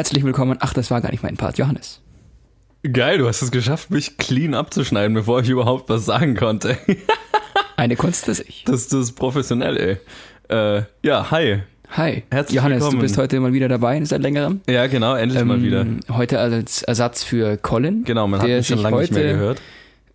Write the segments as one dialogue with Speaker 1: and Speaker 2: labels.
Speaker 1: Herzlich willkommen. Ach, das war gar nicht mein Part, Johannes.
Speaker 2: Geil, du hast es geschafft, mich clean abzuschneiden, bevor ich überhaupt was sagen konnte.
Speaker 1: Eine Kunst für sich.
Speaker 2: Das, das ist professionell, ey. Äh, ja, hi.
Speaker 1: Hi.
Speaker 2: Herzlich
Speaker 1: Johannes,
Speaker 2: willkommen.
Speaker 1: du bist heute mal wieder dabei seit längerem.
Speaker 2: Ja, genau, endlich mal wieder.
Speaker 1: Ähm, Heute als Ersatz für Colin.
Speaker 2: Genau, man hat mich schon lange nicht mehr gehört.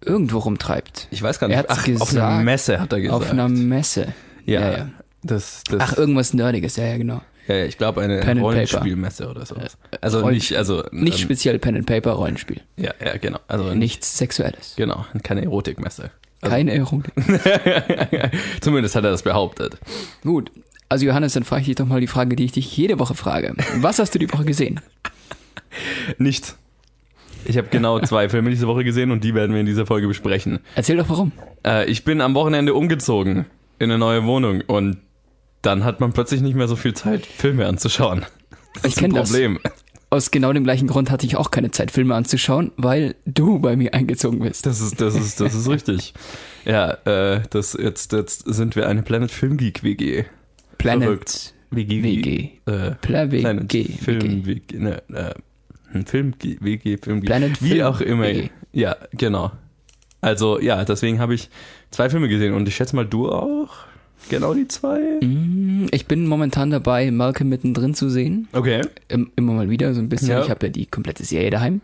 Speaker 1: Irgendwo rumtreibt.
Speaker 2: Ich weiß gar nicht.
Speaker 1: Er
Speaker 2: Ach, auf einer
Speaker 1: gesagt.
Speaker 2: Messe hat er gesagt.
Speaker 1: Auf einer Messe.
Speaker 2: ja,
Speaker 1: ja, ja.
Speaker 2: Das, das,
Speaker 1: Ach, irgendwas Nerdiges, ja, ja, genau.
Speaker 2: Ja, ja, ich glaube eine
Speaker 1: Pen.
Speaker 2: Rollenspielmesse oder sowas. Also
Speaker 1: Rollen-
Speaker 2: nicht, also
Speaker 1: Nicht
Speaker 2: ähm,
Speaker 1: speziell Pen and Paper Rollenspiel.
Speaker 2: Ja, ja, genau. Also
Speaker 1: Nichts Sexuelles.
Speaker 2: Genau, keine Erotikmesse. Also,
Speaker 1: Keine Erotik.
Speaker 2: Zumindest hat er das behauptet.
Speaker 1: Gut. Also Johannes, dann frage ich dich doch mal die Frage, die ich dich jede Woche frage. Was hast du die Woche gesehen?
Speaker 2: Nichts. Ich habe genau zwei Filme diese Woche gesehen und die werden wir in dieser Folge besprechen.
Speaker 1: Erzähl doch warum.
Speaker 2: Äh, ich bin am Wochenende umgezogen in eine neue Wohnung und dann hat man plötzlich nicht mehr so viel Zeit, Filme anzuschauen. Das
Speaker 1: Ich
Speaker 2: ist ein
Speaker 1: kenn das.
Speaker 2: Problem.
Speaker 1: Aus genau dem gleichen Grund hatte ich auch keine Zeit, Filme anzuschauen, weil du bei mir eingezogen bist.
Speaker 2: Das ist, das ist, das ist richtig. Ja, äh, das, jetzt, jetzt sind wir eine Planet Film Geek WG.
Speaker 1: Planet
Speaker 2: Verrückt. WG.
Speaker 1: WG.
Speaker 2: Äh,
Speaker 1: Pla
Speaker 2: Planet
Speaker 1: WG.
Speaker 2: Film WG. Ne, äh, Film WG, Film Geek.
Speaker 1: Planet
Speaker 2: Wie
Speaker 1: Film
Speaker 2: auch immer.
Speaker 1: WG.
Speaker 2: Ja, genau. Also, ja, deswegen habe ich zwei Filme gesehen und ich schätze mal, du auch? Genau die zwei?
Speaker 1: Mm, Ich bin momentan dabei, Malcolm mittendrin zu sehen.
Speaker 2: Okay.
Speaker 1: Im- Immer mal wieder so ein bisschen.
Speaker 2: Ja.
Speaker 1: Ich habe ja die komplette Serie daheim.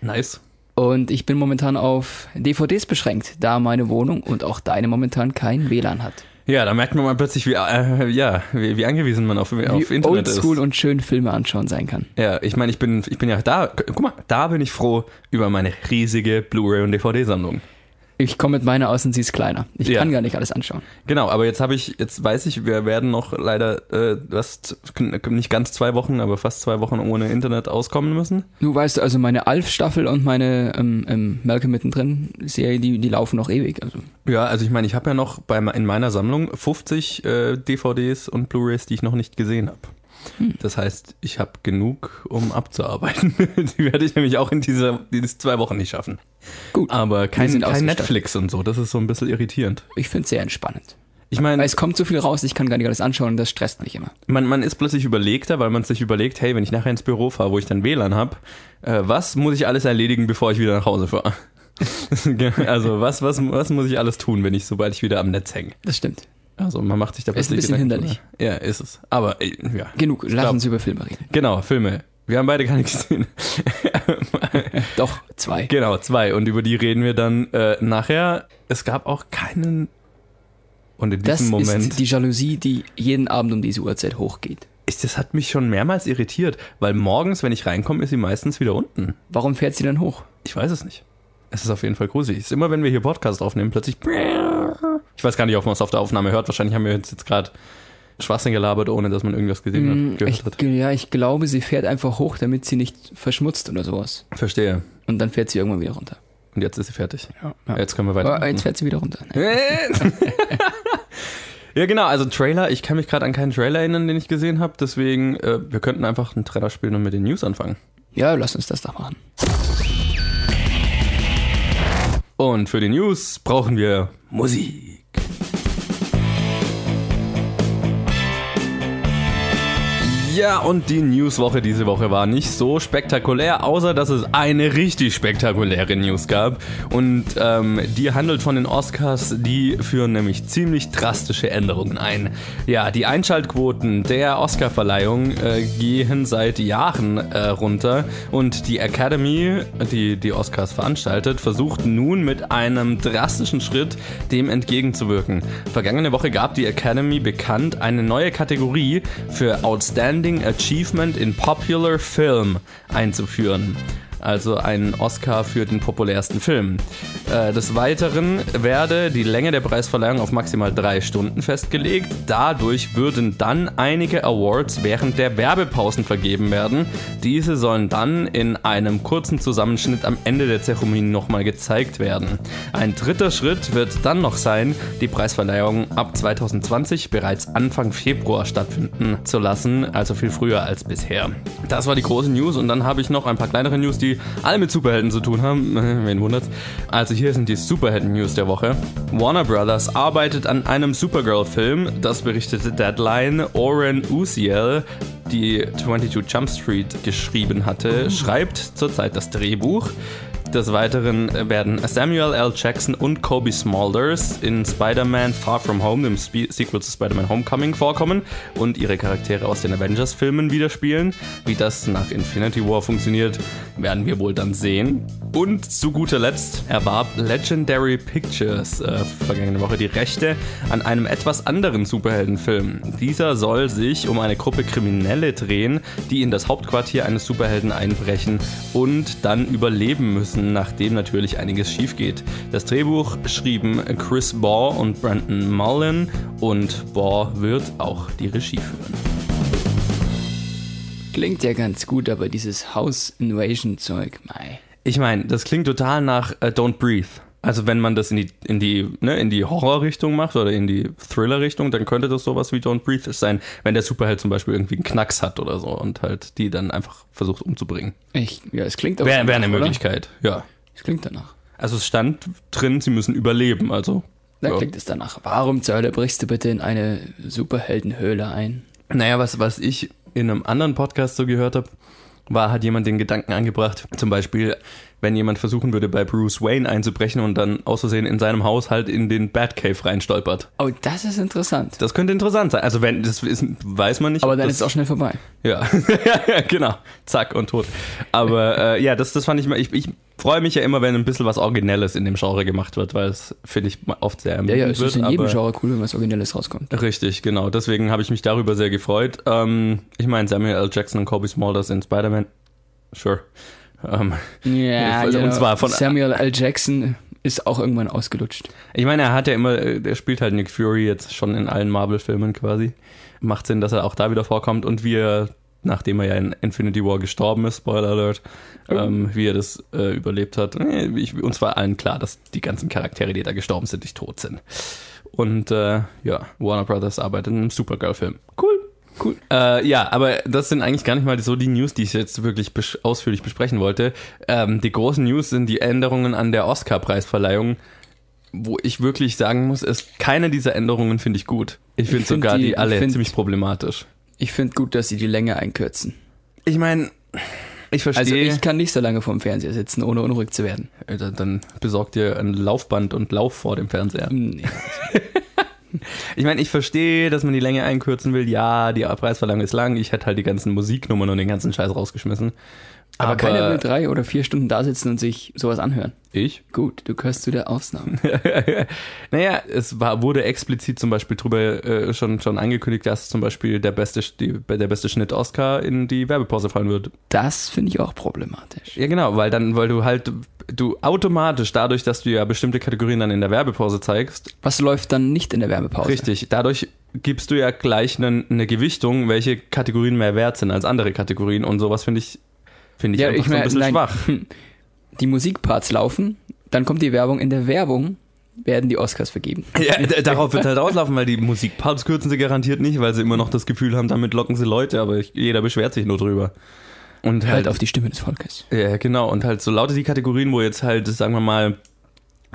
Speaker 2: Nice.
Speaker 1: Und ich bin momentan auf DVDs beschränkt, da meine Wohnung und auch deine momentan kein WLAN hat.
Speaker 2: Ja, da merkt man mal plötzlich, wie, äh, ja, wie, wie angewiesen man auf, auf
Speaker 1: Wie
Speaker 2: Internet
Speaker 1: oldschool
Speaker 2: ist.
Speaker 1: und schön Filme anschauen sein kann.
Speaker 2: Ja, ich meine, ich bin, ich bin ja da, guck mal, da bin ich froh über meine riesige Blu-ray und DVD-Sammlung.
Speaker 1: Ich komme mit meiner aus und sie ist kleiner. Ich
Speaker 2: Ja.
Speaker 1: kann gar nicht alles anschauen.
Speaker 2: Genau, aber jetzt habe ich, jetzt weiß ich, wir werden noch leider äh, fast, nicht ganz zwei Wochen, aber fast zwei Wochen ohne Internet auskommen müssen.
Speaker 1: Du weißt also, meine Alf-Staffel und meine ähm, ähm, Malcolm mittendrin Serie, die, die laufen noch ewig. Also
Speaker 2: Ja, also ich meine, ich habe ja noch bei, in meiner Sammlung 50 äh, DVDs und Blu-rays, die ich noch nicht gesehen habe. Das heißt, ich habe genug, um abzuarbeiten. die werde ich nämlich auch in dieser, diese zwei Wochen nicht schaffen.
Speaker 1: gut.
Speaker 2: Aber kein, kein. Netflix und so, das ist so ein bisschen irritierend.
Speaker 1: Ich finde es sehr entspannend.
Speaker 2: Ich meine,
Speaker 1: es kommt so viel raus, ich kann gar nicht alles anschauen und das stresst mich immer.
Speaker 2: man, man ist plötzlich überlegter, weil man sich überlegt, hey, wenn ich nachher ins Büro fahre, wo ich dann WLAN habe, äh, was muss ich alles erledigen, bevor ich wieder nach Hause fahre? also was, was, was muss ich alles tun, wenn ich, sobald ich wieder am Netz hänge?
Speaker 1: Das stimmt.
Speaker 2: Also man macht sich da
Speaker 1: Ist ein bisschen
Speaker 2: Gedanken
Speaker 1: hinderlich.
Speaker 2: drüber. Ja, ist es. Aber äh, ja.
Speaker 1: Genug, lass
Speaker 2: glaub-
Speaker 1: uns über Filme reden.
Speaker 2: Genau, Filme. Wir haben beide keine gesehen.
Speaker 1: Doch, zwei.
Speaker 2: genau, zwei. Und über die reden wir dann äh, nachher. Es gab auch keinen. Und in
Speaker 1: Das
Speaker 2: diesem Moment.
Speaker 1: ist die Jalousie, die jeden Abend um diese Uhrzeit hochgeht.
Speaker 2: ist, das hat mich schon mehrmals irritiert, weil morgens, wenn ich reinkomme, ist sie meistens wieder unten.
Speaker 1: Warum fährt sie dann hoch?
Speaker 2: Ich weiß es nicht. Es ist auf jeden Fall gruselig. Es ist immer, wenn wir hier Podcast aufnehmen, plötzlich. Ich weiß gar nicht, ob man es auf der Aufnahme hört. Wahrscheinlich haben wir jetzt, jetzt gerade Schwachsinn gelabert, ohne dass man irgendwas gesehen
Speaker 1: Mm,
Speaker 2: hat, gehört
Speaker 1: Ich,
Speaker 2: hat.
Speaker 1: ja, ich glaube, sie fährt einfach hoch, damit sie nicht verschmutzt oder sowas.
Speaker 2: Verstehe.
Speaker 1: Und dann fährt sie irgendwann wieder runter.
Speaker 2: Und jetzt ist sie fertig.
Speaker 1: Ja.
Speaker 2: Jetzt können wir weiter.
Speaker 1: Aber jetzt fährt sie wieder runter.
Speaker 2: ja, genau. Also Trailer. Ich kann mich gerade an keinen Trailer erinnern, den ich gesehen habe. Deswegen, äh, wir könnten einfach einen Trailer spielen und mit den News anfangen.
Speaker 1: Ja, lass uns das doch machen.
Speaker 2: Und für die News brauchen wir Musik. Ja, und die Newswoche diese Woche war nicht so spektakulär, außer dass es eine richtig spektakuläre News gab. Und ähm, die handelt von den Oscars, die führen nämlich ziemlich drastische Änderungen ein. Ja, die Einschaltquoten der Oscarverleihung äh, gehen seit Jahren äh, runter und die Academy, die die Oscars veranstaltet, versucht nun mit einem drastischen Schritt dem entgegenzuwirken. Vergangene Woche gab die Academy bekannt, eine neue Kategorie für Outstanding Achievement in Popular Film einzuführen. Also einen Oscar für den populärsten Film. Äh, des Weiteren werde die Länge der Preisverleihung auf maximal drei Stunden festgelegt. Dadurch würden dann einige Awards während der Werbepausen vergeben werden. Diese sollen dann in einem kurzen Zusammenschnitt am Ende der Zeremonie nochmal gezeigt werden. Ein dritter Schritt wird dann noch sein, die Preisverleihung ab 2020 bereits Anfang Februar stattfinden zu lassen, also viel früher als bisher. Das war die große News und dann habe ich noch ein paar kleinere News, die die alle mit Superhelden zu tun haben. Wen wundert's? Also hier sind die Superhelden-News der Woche. Warner Brothers arbeitet an einem Supergirl-Film. Das berichtete Deadline. Oren Uziel, die 22 Jump Street geschrieben hatte, schreibt zurzeit das Drehbuch. Des Weiteren werden Samuel L. Jackson und Kobe Smulders in Spider-Man Far From Home, dem Spe Sequel zu Spider-Man Homecoming, vorkommen und ihre Charaktere aus den Avengers-Filmen widerspielen. Wie das nach Infinity War funktioniert, werden wir wohl dann sehen. Und zu guter Letzt erwarb Legendary Pictures äh, vergangene Woche die Rechte an einem etwas anderen Superheldenfilm. Dieser soll sich um eine Gruppe Kriminelle drehen, die in das Hauptquartier eines Superhelden einbrechen und dann überleben müssen nachdem natürlich einiges schief geht. Das Drehbuch schrieben Chris Baugh und Brandon Mullen und Baugh wird auch die Regie führen.
Speaker 1: Klingt ja ganz gut, aber dieses House Invasion Zeug, mei.
Speaker 2: Ich meine, das klingt total nach uh, Don't Breathe. Also wenn man das in die, in die, ne, in die Horror-Richtung macht oder in die Thriller-Richtung, dann könnte das sowas wie Don't Breathe sein, wenn der Superheld zum Beispiel irgendwie einen Knacks hat oder so und halt die dann einfach versucht umzubringen.
Speaker 1: Ich, ja, es klingt auch
Speaker 2: Wäre wär eine
Speaker 1: oder?
Speaker 2: Möglichkeit, ja.
Speaker 1: Es klingt danach.
Speaker 2: Also es stand drin, sie müssen überleben, also.
Speaker 1: Da
Speaker 2: ja.
Speaker 1: klingt es danach. Warum zur Hölle brichst du bitte in eine Superheldenhöhle ein?
Speaker 2: Naja, was, was ich in einem anderen Podcast so gehört habe, war, hat jemand den Gedanken angebracht, zum Beispiel, wenn jemand versuchen würde, bei Bruce Wayne einzubrechen und dann aus Versehen in seinem Haus halt in den Batcave reinstolpert.
Speaker 1: Oh, das ist interessant.
Speaker 2: Das könnte interessant sein. Also wenn, das ist, weiß man nicht.
Speaker 1: Aber dann
Speaker 2: das,
Speaker 1: ist es auch schnell vorbei.
Speaker 2: Ja, ja, genau. Zack und tot. Aber äh, ja, das, das fand ich mal, ich, ich freue mich ja immer, wenn ein bisschen was Originelles in dem Genre gemacht wird, weil es, finde ich, oft sehr
Speaker 1: Ja,
Speaker 2: ermüdend
Speaker 1: ja, es
Speaker 2: wird.
Speaker 1: ist in jedem Genre cool, wenn was Originelles rauskommt.
Speaker 2: Richtig, genau. Deswegen habe ich mich darüber sehr gefreut. Ähm, ich meine, Samuel L. Jackson und Kobe Smulders in Spider-Man. Sure. Ähm,
Speaker 1: Ja,
Speaker 2: Also, und
Speaker 1: genau.
Speaker 2: zwar von-
Speaker 1: Samuel L. Jackson ist auch irgendwann ausgelutscht.
Speaker 2: ich meine, er hat ja immer, er spielt halt Nick Fury jetzt schon in allen Marvel-Filmen quasi. Macht Sinn, dass er auch da wieder vorkommt und wie er, nachdem er ja in Infinity War gestorben ist, Spoiler Alert, ähm, wie er das äh, überlebt hat. Äh, Ich, uns war allen klar, dass die ganzen Charaktere, die da gestorben sind, nicht tot sind. Und äh, ja, Warner Brothers arbeitet in einem Supergirl-Film. Cool. Cool. Äh, ja, aber das sind eigentlich gar nicht mal so die News, die ich jetzt wirklich bes- ausführlich besprechen wollte. Ähm, die großen News sind die Änderungen an der Oscar-Preisverleihung, wo ich wirklich sagen muss, es, keine dieser Änderungen finde ich gut. Ich finde
Speaker 1: find
Speaker 2: sogar
Speaker 1: die-
Speaker 2: die, alle
Speaker 1: find-
Speaker 2: ziemlich problematisch.
Speaker 1: Ich finde gut, dass sie die Länge einkürzen.
Speaker 2: Ich meine, ich verstehe.
Speaker 1: Also ich kann nicht so lange vorm Fernseher sitzen, ohne unruhig zu werden.
Speaker 2: Äh, dann, dann besorgt dir ein Laufband und lauf vor dem Fernseher.
Speaker 1: Nee.
Speaker 2: Ich meine, ich verstehe, dass man die Länge einkürzen will. Ja, die Preisverleihung ist lang. Ich hätte halt die ganzen Musiknummern und den ganzen Scheiß rausgeschmissen.
Speaker 1: Aber, keiner will drei oder vier Stunden da sitzen und sich sowas anhören.
Speaker 2: Ich?
Speaker 1: Gut, du gehörst zu der Ausnahme.
Speaker 2: naja, es war, wurde explizit zum Beispiel drüber äh, schon, schon angekündigt, dass zum Beispiel der beste, die, der beste Schnitt Oscar in die Werbepause fallen wird.
Speaker 1: Das finde ich auch problematisch.
Speaker 2: Ja, genau, weil dann, weil du halt, du automatisch dadurch, dass du ja bestimmte Kategorien dann in der Werbepause zeigst,
Speaker 1: Was läuft dann nicht in der Werbepause?
Speaker 2: richtig, dadurch gibst du ja gleich eine, eine Gewichtung, welche Kategorien mehr wert sind als andere Kategorien und sowas finde ich, finde ich
Speaker 1: Ja,
Speaker 2: einfach
Speaker 1: ich
Speaker 2: so ein bisschen
Speaker 1: nein,
Speaker 2: schwach.
Speaker 1: die Musikparts laufen, dann kommt die Werbung. In der Werbung werden die Oscars vergeben.
Speaker 2: Ja, darauf wird halt auslaufen, weil die Musikparts kürzen sie garantiert nicht, weil sie immer noch das Gefühl haben, damit locken sie Leute, aber ich, jeder beschwert sich nur drüber. Und
Speaker 1: Halt
Speaker 2: halt,
Speaker 1: auf die Stimme des Volkes.
Speaker 2: ja, genau, und halt so lauter die Kategorien, wo jetzt halt, sagen wir mal,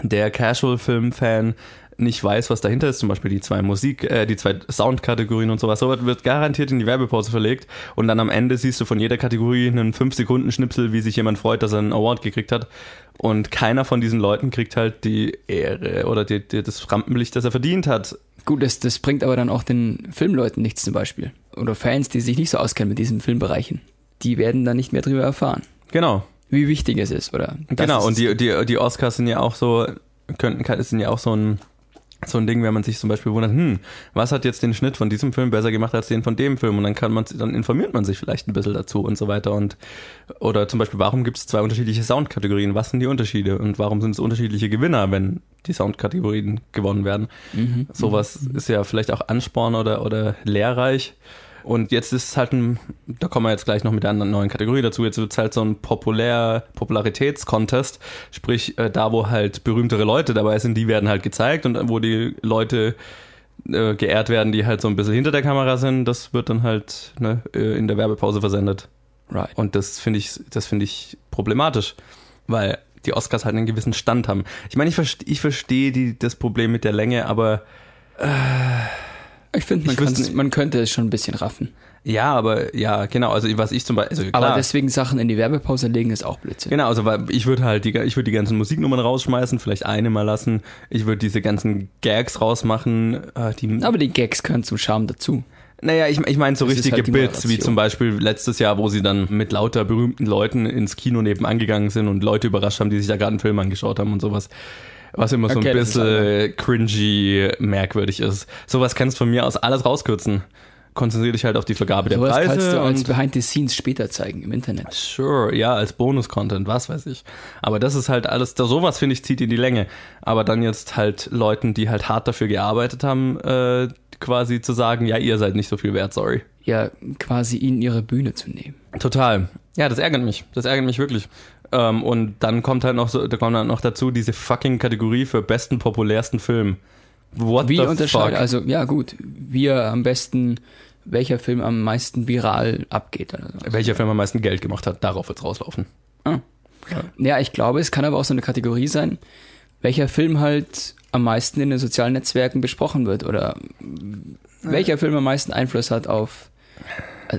Speaker 2: der Casual-Film-Fan nicht weiß, was dahinter ist, zum Beispiel die zwei Musik, äh, die zwei Soundkategorien und sowas, sowas wird garantiert in die Werbepause verlegt und dann am Ende siehst du von jeder Kategorie einen 5-Sekunden-Schnipsel, wie sich jemand freut, dass er einen Award gekriegt hat und keiner von diesen Leuten kriegt halt die Ehre oder die, die, das Rampenlicht, das er verdient hat.
Speaker 1: Gut, das, das bringt aber dann auch den Filmleuten nichts zum Beispiel. Oder Fans, die sich nicht so auskennen mit diesen Filmbereichen. Die werden dann nicht mehr drüber erfahren,
Speaker 2: Genau,
Speaker 1: wie wichtig es ist. Oder
Speaker 2: genau. Und die, die, die Oscars sind ja auch so, könnten, sind ja auch so ein, so ein Ding, wenn man sich zum Beispiel wundert, hm, was hat jetzt den Schnitt von diesem Film besser gemacht als den von dem Film? Und dann kann man, dann informiert man sich vielleicht ein bisschen dazu und so weiter. Und oder zum Beispiel, warum gibt es zwei unterschiedliche Soundkategorien? Was sind die Unterschiede? Und warum sind es unterschiedliche Gewinner, wenn die Soundkategorien gewonnen werden?
Speaker 1: Mhm.
Speaker 2: Sowas ist ja vielleicht auch Ansporn oder, oder lehrreich. Und jetzt ist es halt ein, da kommen wir jetzt gleich noch mit einer neuen Kategorie dazu, jetzt wird es halt so ein populär, Popularitätskontest, sprich äh, da, wo halt berühmtere Leute dabei sind, die werden halt gezeigt und wo die Leute äh, geehrt werden, die halt so ein bisschen hinter der Kamera sind, das wird dann halt ne, äh, in der Werbepause versendet.
Speaker 1: Right.
Speaker 2: Und das finde ich, das finde ich problematisch, weil die Oscars halt einen gewissen Stand haben. Ich meine, ich, verste, ich verstehe das Problem mit der Länge, aber
Speaker 1: Ich finde, man,
Speaker 2: Ich
Speaker 1: man könnte es schon ein bisschen raffen.
Speaker 2: ja, aber ja, genau. Also was ich zum Beispiel, also
Speaker 1: Aber deswegen Sachen in die Werbepause legen ist auch Blödsinn.
Speaker 2: Genau, also weil ich würde halt die, ich würde die ganzen Musiknummern rausschmeißen, vielleicht eine mal lassen. Ich würde diese ganzen Gags rausmachen, äh, die
Speaker 1: Aber die Gags gehören zum Charme dazu.
Speaker 2: Naja, ich, ich meine so
Speaker 1: Das
Speaker 2: richtige
Speaker 1: halt
Speaker 2: Bits, wie zum Beispiel letztes Jahr, wo sie dann mit lauter berühmten Leuten ins Kino nebenan gegangen sind und Leute überrascht haben, die sich da gerade einen Film angeschaut haben und sowas. Was immer so
Speaker 1: Okay,
Speaker 2: ein bisschen cringy, merkwürdig ist. Sowas kannst du von mir aus alles rauskürzen. Konzentriere dich halt auf die Vergabe der
Speaker 1: Sowas kannst
Speaker 2: Preise.
Speaker 1: du als
Speaker 2: und
Speaker 1: Behind the Scenes später zeigen im Internet.
Speaker 2: Sure, ja, als Bonus-Content, was weiß ich. Aber das ist halt alles, da sowas finde ich zieht in die Länge. Aber dann jetzt halt Leuten, die halt hart dafür gearbeitet haben, äh, quasi zu sagen, ja, ihr seid nicht so viel wert, sorry.
Speaker 1: Ja, quasi ihnen ihre Bühne zu nehmen.
Speaker 2: Total. Ja, das ärgert mich. Das ärgert mich wirklich. Ähm, und dann kommt halt noch so, da kommt dann noch dazu diese fucking Kategorie für besten, populärsten Film. What
Speaker 1: Wie
Speaker 2: the fuck?
Speaker 1: also ja gut, wie er am besten, welcher Film am meisten viral abgeht. Oder so.
Speaker 2: Welcher Film am meisten Geld gemacht hat, darauf wird's rauslaufen.
Speaker 1: Ja, ich glaube, es kann aber auch so eine Kategorie sein, welcher Film halt am meisten in den sozialen Netzwerken besprochen wird oder welcher Film am meisten Einfluss hat auf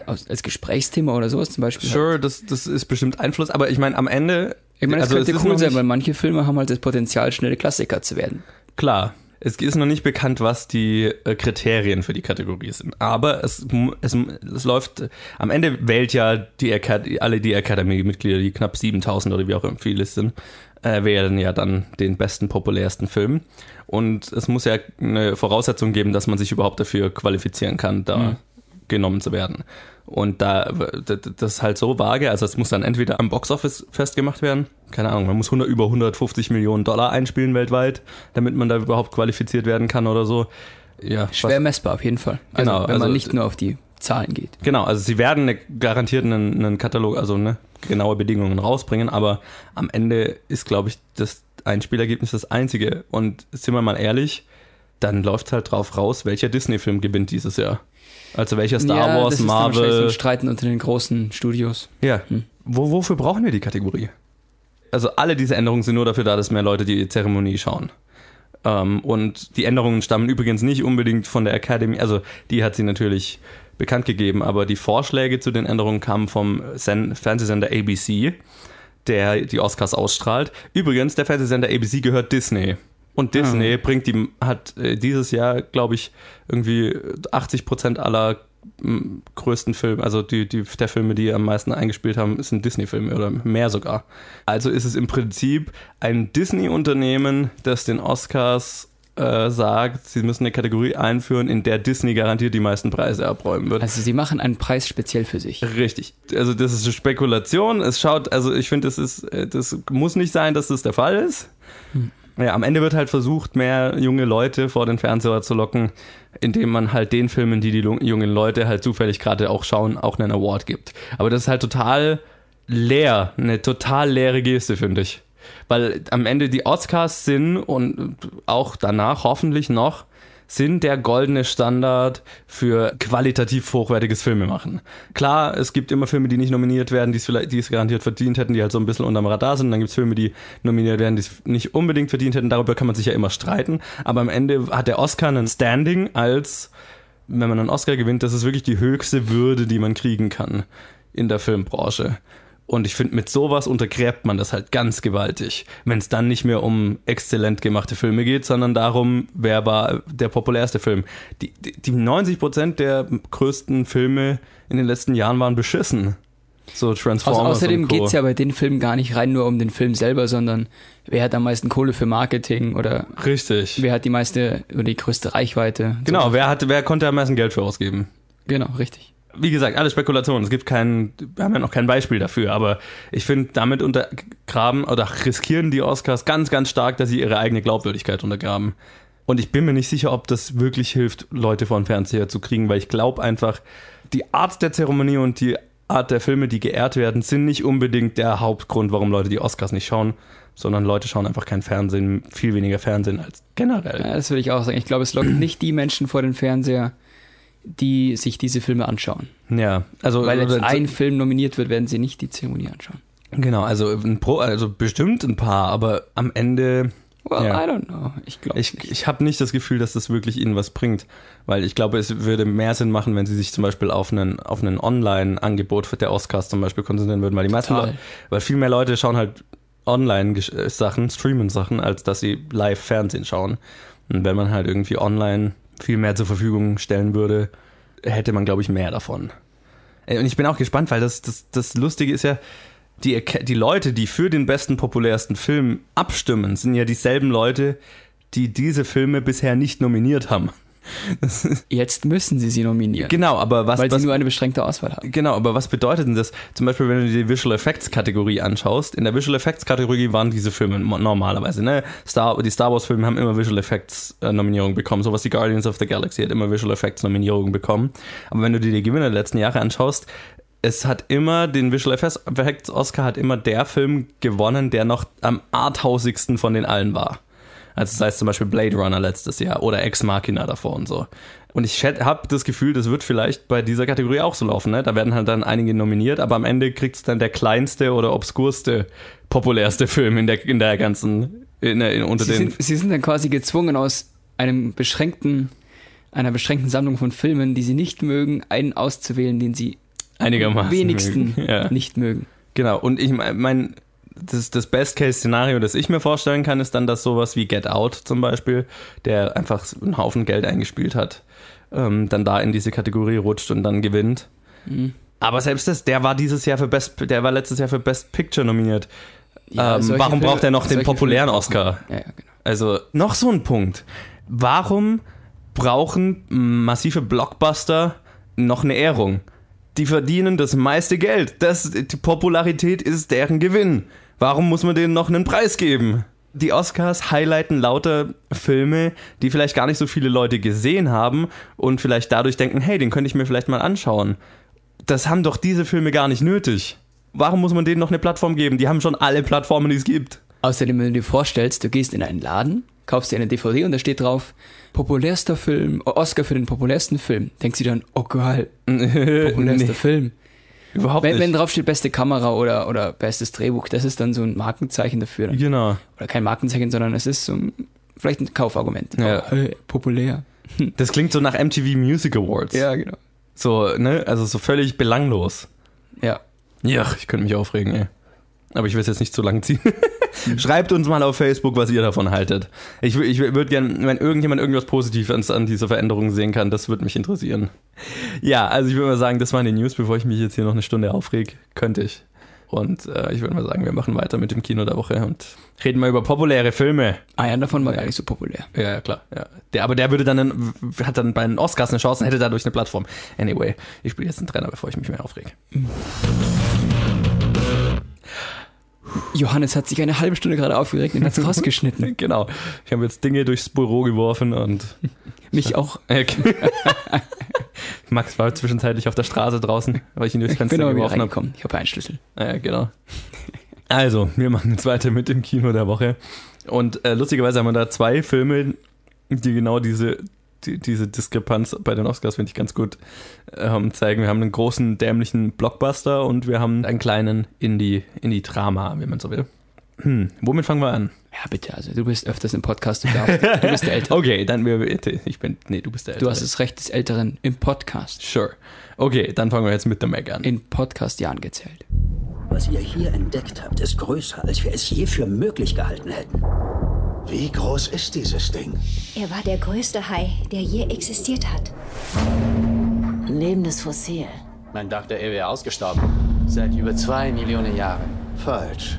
Speaker 1: als, als Gesprächsthema oder sowas zum Beispiel.
Speaker 2: Sure, das, das ist bestimmt Einfluss, aber ich meine, am Ende.
Speaker 1: Ich meine, es
Speaker 2: also
Speaker 1: könnte cool sein, weil manche Filme haben halt das Potenzial, schnelle Klassiker zu werden.
Speaker 2: Klar, es ist noch nicht bekannt, was die äh, Kriterien für die Kategorie sind. Aber es, es, es läuft, äh, am Ende wählt ja die Acad alle die Academy-Mitglieder, die knapp 7000 oder wie auch immer viele sind, äh, wählen ja dann den besten, populärsten Film. Und es muss ja eine Voraussetzung geben, dass man sich überhaupt dafür qualifizieren kann, da genommen zu werden. Und da, das ist halt so vage, also es muss dann entweder am Boxoffice festgemacht werden, keine Ahnung, man muss 100, über 150 Millionen Dollar einspielen weltweit, damit man da überhaupt qualifiziert werden kann oder so. Ja,
Speaker 1: Schwer
Speaker 2: was-
Speaker 1: messbar auf jeden Fall. Also,
Speaker 2: Genau,
Speaker 1: wenn
Speaker 2: also-
Speaker 1: man nicht nur auf die Zahlen geht.
Speaker 2: Genau, also sie werden eine, garantiert einen, einen Katalog, also ne, genaue Bedingungen rausbringen, aber am Ende ist, glaube ich, das Einspielergebnis das einzige. Und sind wir mal ehrlich, dann läuft halt drauf raus, welcher Disney-Film gewinnt dieses Jahr. Also welcher Star
Speaker 1: ja,
Speaker 2: Wars,
Speaker 1: das ist dann wahrscheinlich so
Speaker 2: Marvel.
Speaker 1: ein Streiten unter den großen Studios.
Speaker 2: Ja. Wo, wofür brauchen wir die Kategorie? Also alle diese Änderungen sind nur dafür da, dass mehr Leute die Zeremonie schauen. Ähm, und die Änderungen stammen übrigens nicht unbedingt von der Academy, also die hat sie natürlich bekannt gegeben, aber die Vorschläge zu den Änderungen kamen vom Sen Fernsehsender ABC, der die Oscars ausstrahlt. Übrigens, der Fernsehsender ABC gehört Disney. Und Disney bringt die, hat äh, dieses Jahr, glaube ich, irgendwie 80 Prozent aller größten Filme, also die, die, der Filme, die am meisten eingespielt haben, sind Disney-Filme oder mehr sogar. Also ist es im Prinzip ein Disney-Unternehmen, das den Oscars äh, sagt, sie müssen eine Kategorie einführen, in der Disney garantiert die meisten Preise abräumen wird.
Speaker 1: Also sie machen einen Preis speziell für sich.
Speaker 2: Richtig. Also das ist eine Spekulation. Es schaut, also ich finde, das ist, äh, das muss nicht sein, dass das der Fall ist. Ja, am Ende wird halt versucht, mehr junge Leute vor den Fernseher zu locken, indem man halt den Filmen, die die jungen Leute halt zufällig gerade auch schauen, auch einen Award gibt. Aber das ist halt total leer, eine total leere Geste, finde ich. Weil am Ende die Oscars sind und auch danach hoffentlich noch sind der goldene Standard für qualitativ hochwertiges Filmemachen. Klar, es gibt immer Filme, die nicht nominiert werden, die es vielleicht, die es garantiert verdient hätten, die halt so ein bisschen unterm Radar sind. Und dann gibt es Filme, die nominiert werden, die es nicht unbedingt verdient hätten. Darüber kann man sich ja immer streiten. Aber am Ende hat der Oscar einen Standing als, wenn man einen Oscar gewinnt, das ist wirklich die höchste Würde, die man kriegen kann in der Filmbranche. Und ich finde, mit sowas untergräbt man das halt ganz gewaltig. Wenn es dann nicht mehr um exzellent gemachte Filme geht, sondern darum, wer war der populärste Film. Die, die, die 90% der größten Filme in den letzten Jahren waren beschissen. So Transformers.
Speaker 1: Au außerdem geht es ja bei den Filmen gar nicht rein nur um den Film selber, sondern wer hat am meisten Kohle für Marketing oder
Speaker 2: Richtig.
Speaker 1: wer hat die meiste oder die größte Reichweite.
Speaker 2: Genau,
Speaker 1: So.
Speaker 2: wer, hat, wer konnte am meisten Geld für ausgeben?
Speaker 1: Genau, richtig.
Speaker 2: Wie gesagt, alles Spekulation. Es gibt kein, wir haben ja noch kein Beispiel dafür, aber ich finde, damit untergraben oder riskieren die Oscars ganz, ganz stark, dass sie ihre eigene Glaubwürdigkeit untergraben. Und ich bin mir nicht sicher, ob das wirklich hilft, Leute vor den Fernseher zu kriegen, weil ich glaube einfach, die Art der Zeremonie und die Art der Filme, die geehrt werden, sind nicht unbedingt der Hauptgrund, warum Leute die Oscars nicht schauen, sondern Leute schauen einfach kein Fernsehen, viel weniger Fernsehen als generell.
Speaker 1: Ja, das würde ich auch sagen. Ich glaube, es lockt nicht die Menschen vor den Fernseher, die sich diese Filme anschauen.
Speaker 2: Ja, also
Speaker 1: Weil jetzt
Speaker 2: oder-
Speaker 1: ein Film nominiert wird, werden sie nicht die Zeremonie anschauen.
Speaker 2: genau, also ein Pro, also bestimmt ein paar, aber am Ende
Speaker 1: Well,
Speaker 2: Ja.
Speaker 1: I don't know. Ich glaube
Speaker 2: Ich,
Speaker 1: nicht.
Speaker 2: ich habe nicht das Gefühl, dass das wirklich ihnen was bringt, weil ich glaube, es würde mehr Sinn machen, wenn sie sich zum Beispiel auf einen auf einen Online-Angebot für der Oscars zum Beispiel konzentrieren würden, weil die meisten. Leute, weil viel mehr Leute schauen halt Online-Sachen, streamen Sachen, als dass sie live Fernsehen schauen. Und wenn man halt irgendwie online viel mehr zur Verfügung stellen würde, hätte man, glaube ich, mehr davon. Äh, Und ich bin auch gespannt, weil das, das, das Lustige ist ja, die, die Leute, die für den besten, populärsten Film abstimmen, sind ja dieselben Leute, die diese Filme bisher nicht nominiert haben.
Speaker 1: Jetzt müssen sie sie nominieren,
Speaker 2: Genau, aber was,
Speaker 1: weil
Speaker 2: was
Speaker 1: sie nur eine beschränkte Auswahl haben.
Speaker 2: Genau, aber was bedeutet denn das? Zum Beispiel, wenn du die Visual Effects Kategorie anschaust, in der Visual Effects Kategorie waren diese Filme normalerweise, ne? Star, die Star Wars Filme haben immer Visual Effects äh, Nominierung bekommen, sowas wie Guardians of the Galaxy hat immer Visual Effects Nominierung bekommen. Aber wenn du dir die Gewinner der letzten Jahre anschaust, es hat immer, den Visual Effects Oscar hat immer der Film gewonnen, der noch am arthausigsten von den allen war. Also das heißt zum Beispiel Blade Runner letztes Jahr oder Ex Machina davor und so. Und ich habe das Gefühl, das wird vielleicht bei dieser Kategorie auch so laufen. Ne? Da werden halt dann einige nominiert, aber am Ende kriegt es dann der kleinste oder obskurste, populärste Film in der, in der ganzen, in in, unter
Speaker 1: Sie
Speaker 2: den...
Speaker 1: sind, sie sind dann quasi gezwungen, aus einem beschränkten, einer beschränkten Sammlung von Filmen, die sie nicht mögen, einen auszuwählen, den sie
Speaker 2: einigermaßen
Speaker 1: wenigsten
Speaker 2: mögen. Ja.
Speaker 1: nicht mögen.
Speaker 2: Genau, und ich meine, das, das Best-Case-Szenario, das ich mir vorstellen kann, ist dann, dass sowas wie Get Out zum Beispiel, der einfach einen Haufen Geld eingespielt hat, ähm, dann da in diese Kategorie rutscht und dann gewinnt.
Speaker 1: Mhm.
Speaker 2: Aber selbst das, der war dieses Jahr für Best, der war letztes Jahr für Best Picture nominiert.
Speaker 1: Ja,
Speaker 2: ähm, warum
Speaker 1: Filme-
Speaker 2: braucht er noch den populären
Speaker 1: Filme-
Speaker 2: Oscar?
Speaker 1: Ja, ja, genau.
Speaker 2: Also noch so ein Punkt. Warum brauchen massive Blockbuster noch eine Ehrung? Die verdienen das meiste Geld. Das, die Popularität ist deren Gewinn. Warum muss man denen noch einen Preis geben? Die Oscars highlighten lauter Filme, die vielleicht gar nicht so viele Leute gesehen haben und vielleicht dadurch denken, hey, den könnte ich mir vielleicht mal anschauen. Das haben doch diese Filme gar nicht nötig. Warum muss man denen noch eine Plattform geben? Die haben schon alle Plattformen, die es gibt.
Speaker 1: Außerdem, wenn du dir vorstellst, du gehst in einen Laden, kaufst dir eine DVD und da steht drauf, populärster Film, Oscar für den populärsten Film. Denkst du dann, oh geil, populärster
Speaker 2: Nee,
Speaker 1: Film.
Speaker 2: Überhaupt
Speaker 1: Wenn,
Speaker 2: nicht.
Speaker 1: wenn drauf steht beste Kamera oder, oder bestes Drehbuch, das ist dann so ein Markenzeichen dafür.
Speaker 2: Genau.
Speaker 1: Oder kein Markenzeichen, sondern es ist so ein, vielleicht ein Kaufargument.
Speaker 2: Ja.
Speaker 1: Oh, hey, populär.
Speaker 2: Das klingt so nach MTV Music Awards.
Speaker 1: Ja, genau.
Speaker 2: So, ne? Also so völlig belanglos.
Speaker 1: Ja.
Speaker 2: Ja, ich könnte mich aufregen, ey. Aber ich will es jetzt nicht zu lang ziehen. Schreibt uns mal auf Facebook, was ihr davon haltet. Ich, ich würde gerne, wenn irgendjemand irgendwas Positives an dieser Veränderung sehen kann, das würde mich interessieren. Ja, also ich würde mal sagen, das waren die News, bevor ich mich jetzt hier noch eine Stunde aufreg, könnte ich. Und äh, ich würde mal sagen, wir machen weiter mit dem Kino der Woche und reden mal über populäre Filme.
Speaker 1: Einer davon war gar nicht so populär.
Speaker 2: Ja, ja, klar. Ja. Der, aber der würde dann, einen- hat dann bei den Oscars eine Chance und hätte dadurch eine Plattform. Anyway, ich spiele jetzt einen Trainer, bevor ich mich mehr aufrege.
Speaker 1: Johannes hat sich eine halbe Stunde gerade aufgeregt und hat es rausgeschnitten.
Speaker 2: Genau. Ich habe jetzt Dinge durchs Büro geworfen und
Speaker 1: Mich auch.
Speaker 2: Max war zwischenzeitlich auf der Straße draußen, weil ich ihn durchs Fenster
Speaker 1: wieder
Speaker 2: geworfen habe.
Speaker 1: Ich habe einen Schlüssel.
Speaker 2: Ja, genau. Also, wir machen jetzt weiter mit dem Kino der Woche. Und äh, lustigerweise haben wir da zwei Filme, die genau diese, die, diese Diskrepanz bei den Oscars, finde ich, ganz gut ähm, zeigen. Wir haben einen großen, dämlichen Blockbuster und wir haben einen kleinen Indie- Indie-Drama, wie man so will. Hm, womit fangen wir an?
Speaker 1: Ja, bitte, also du bist öfters im Podcast, du darfst. Du bist der Ältere.
Speaker 2: Okay, dann wir, ich bin, nee, du bist der
Speaker 1: Du hast das Recht des Älteren im Podcast.
Speaker 2: Sure. Okay, dann fangen wir jetzt mit The Meg an.
Speaker 1: In Podcast-Jahren gezählt.
Speaker 3: Was ihr hier entdeckt habt, ist größer, als wir es je für möglich gehalten hätten.
Speaker 4: Wie groß ist dieses Ding?
Speaker 5: Er war der größte Hai, der je existiert hat.
Speaker 6: Ein lebendes Fossil.
Speaker 7: Man dachte, er wäre ausgestorben. Seit über zwei Millionen Jahren.
Speaker 4: Falsch.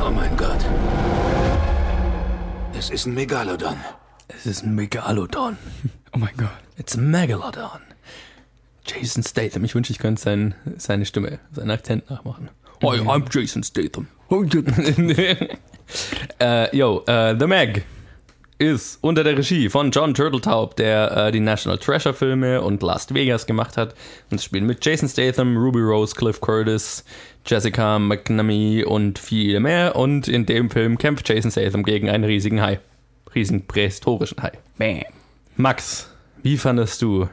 Speaker 4: Oh mein Gott. Es ist ein Megalodon.
Speaker 2: Es ist ein Megalodon.
Speaker 1: Oh mein Gott.
Speaker 2: It's a Megalodon. Jason Statham. Ich wünsche, ich könnte sein, seine Stimme, seinen Akzent nachmachen. Hi, I'm Jason Statham. äh, yo, äh, The Meg. ist unter der Regie von John Turteltaub, der äh, die National Treasure Filme und Las Vegas gemacht hat. Und es spielen mit Jason Statham, Ruby Rose, Cliff Curtis, Jessica McNamee und viele mehr. Und in dem Film kämpft Jason Statham gegen einen riesigen Hai. Riesigen prähistorischen Hai.
Speaker 1: Bam.
Speaker 2: Max, wie fandest du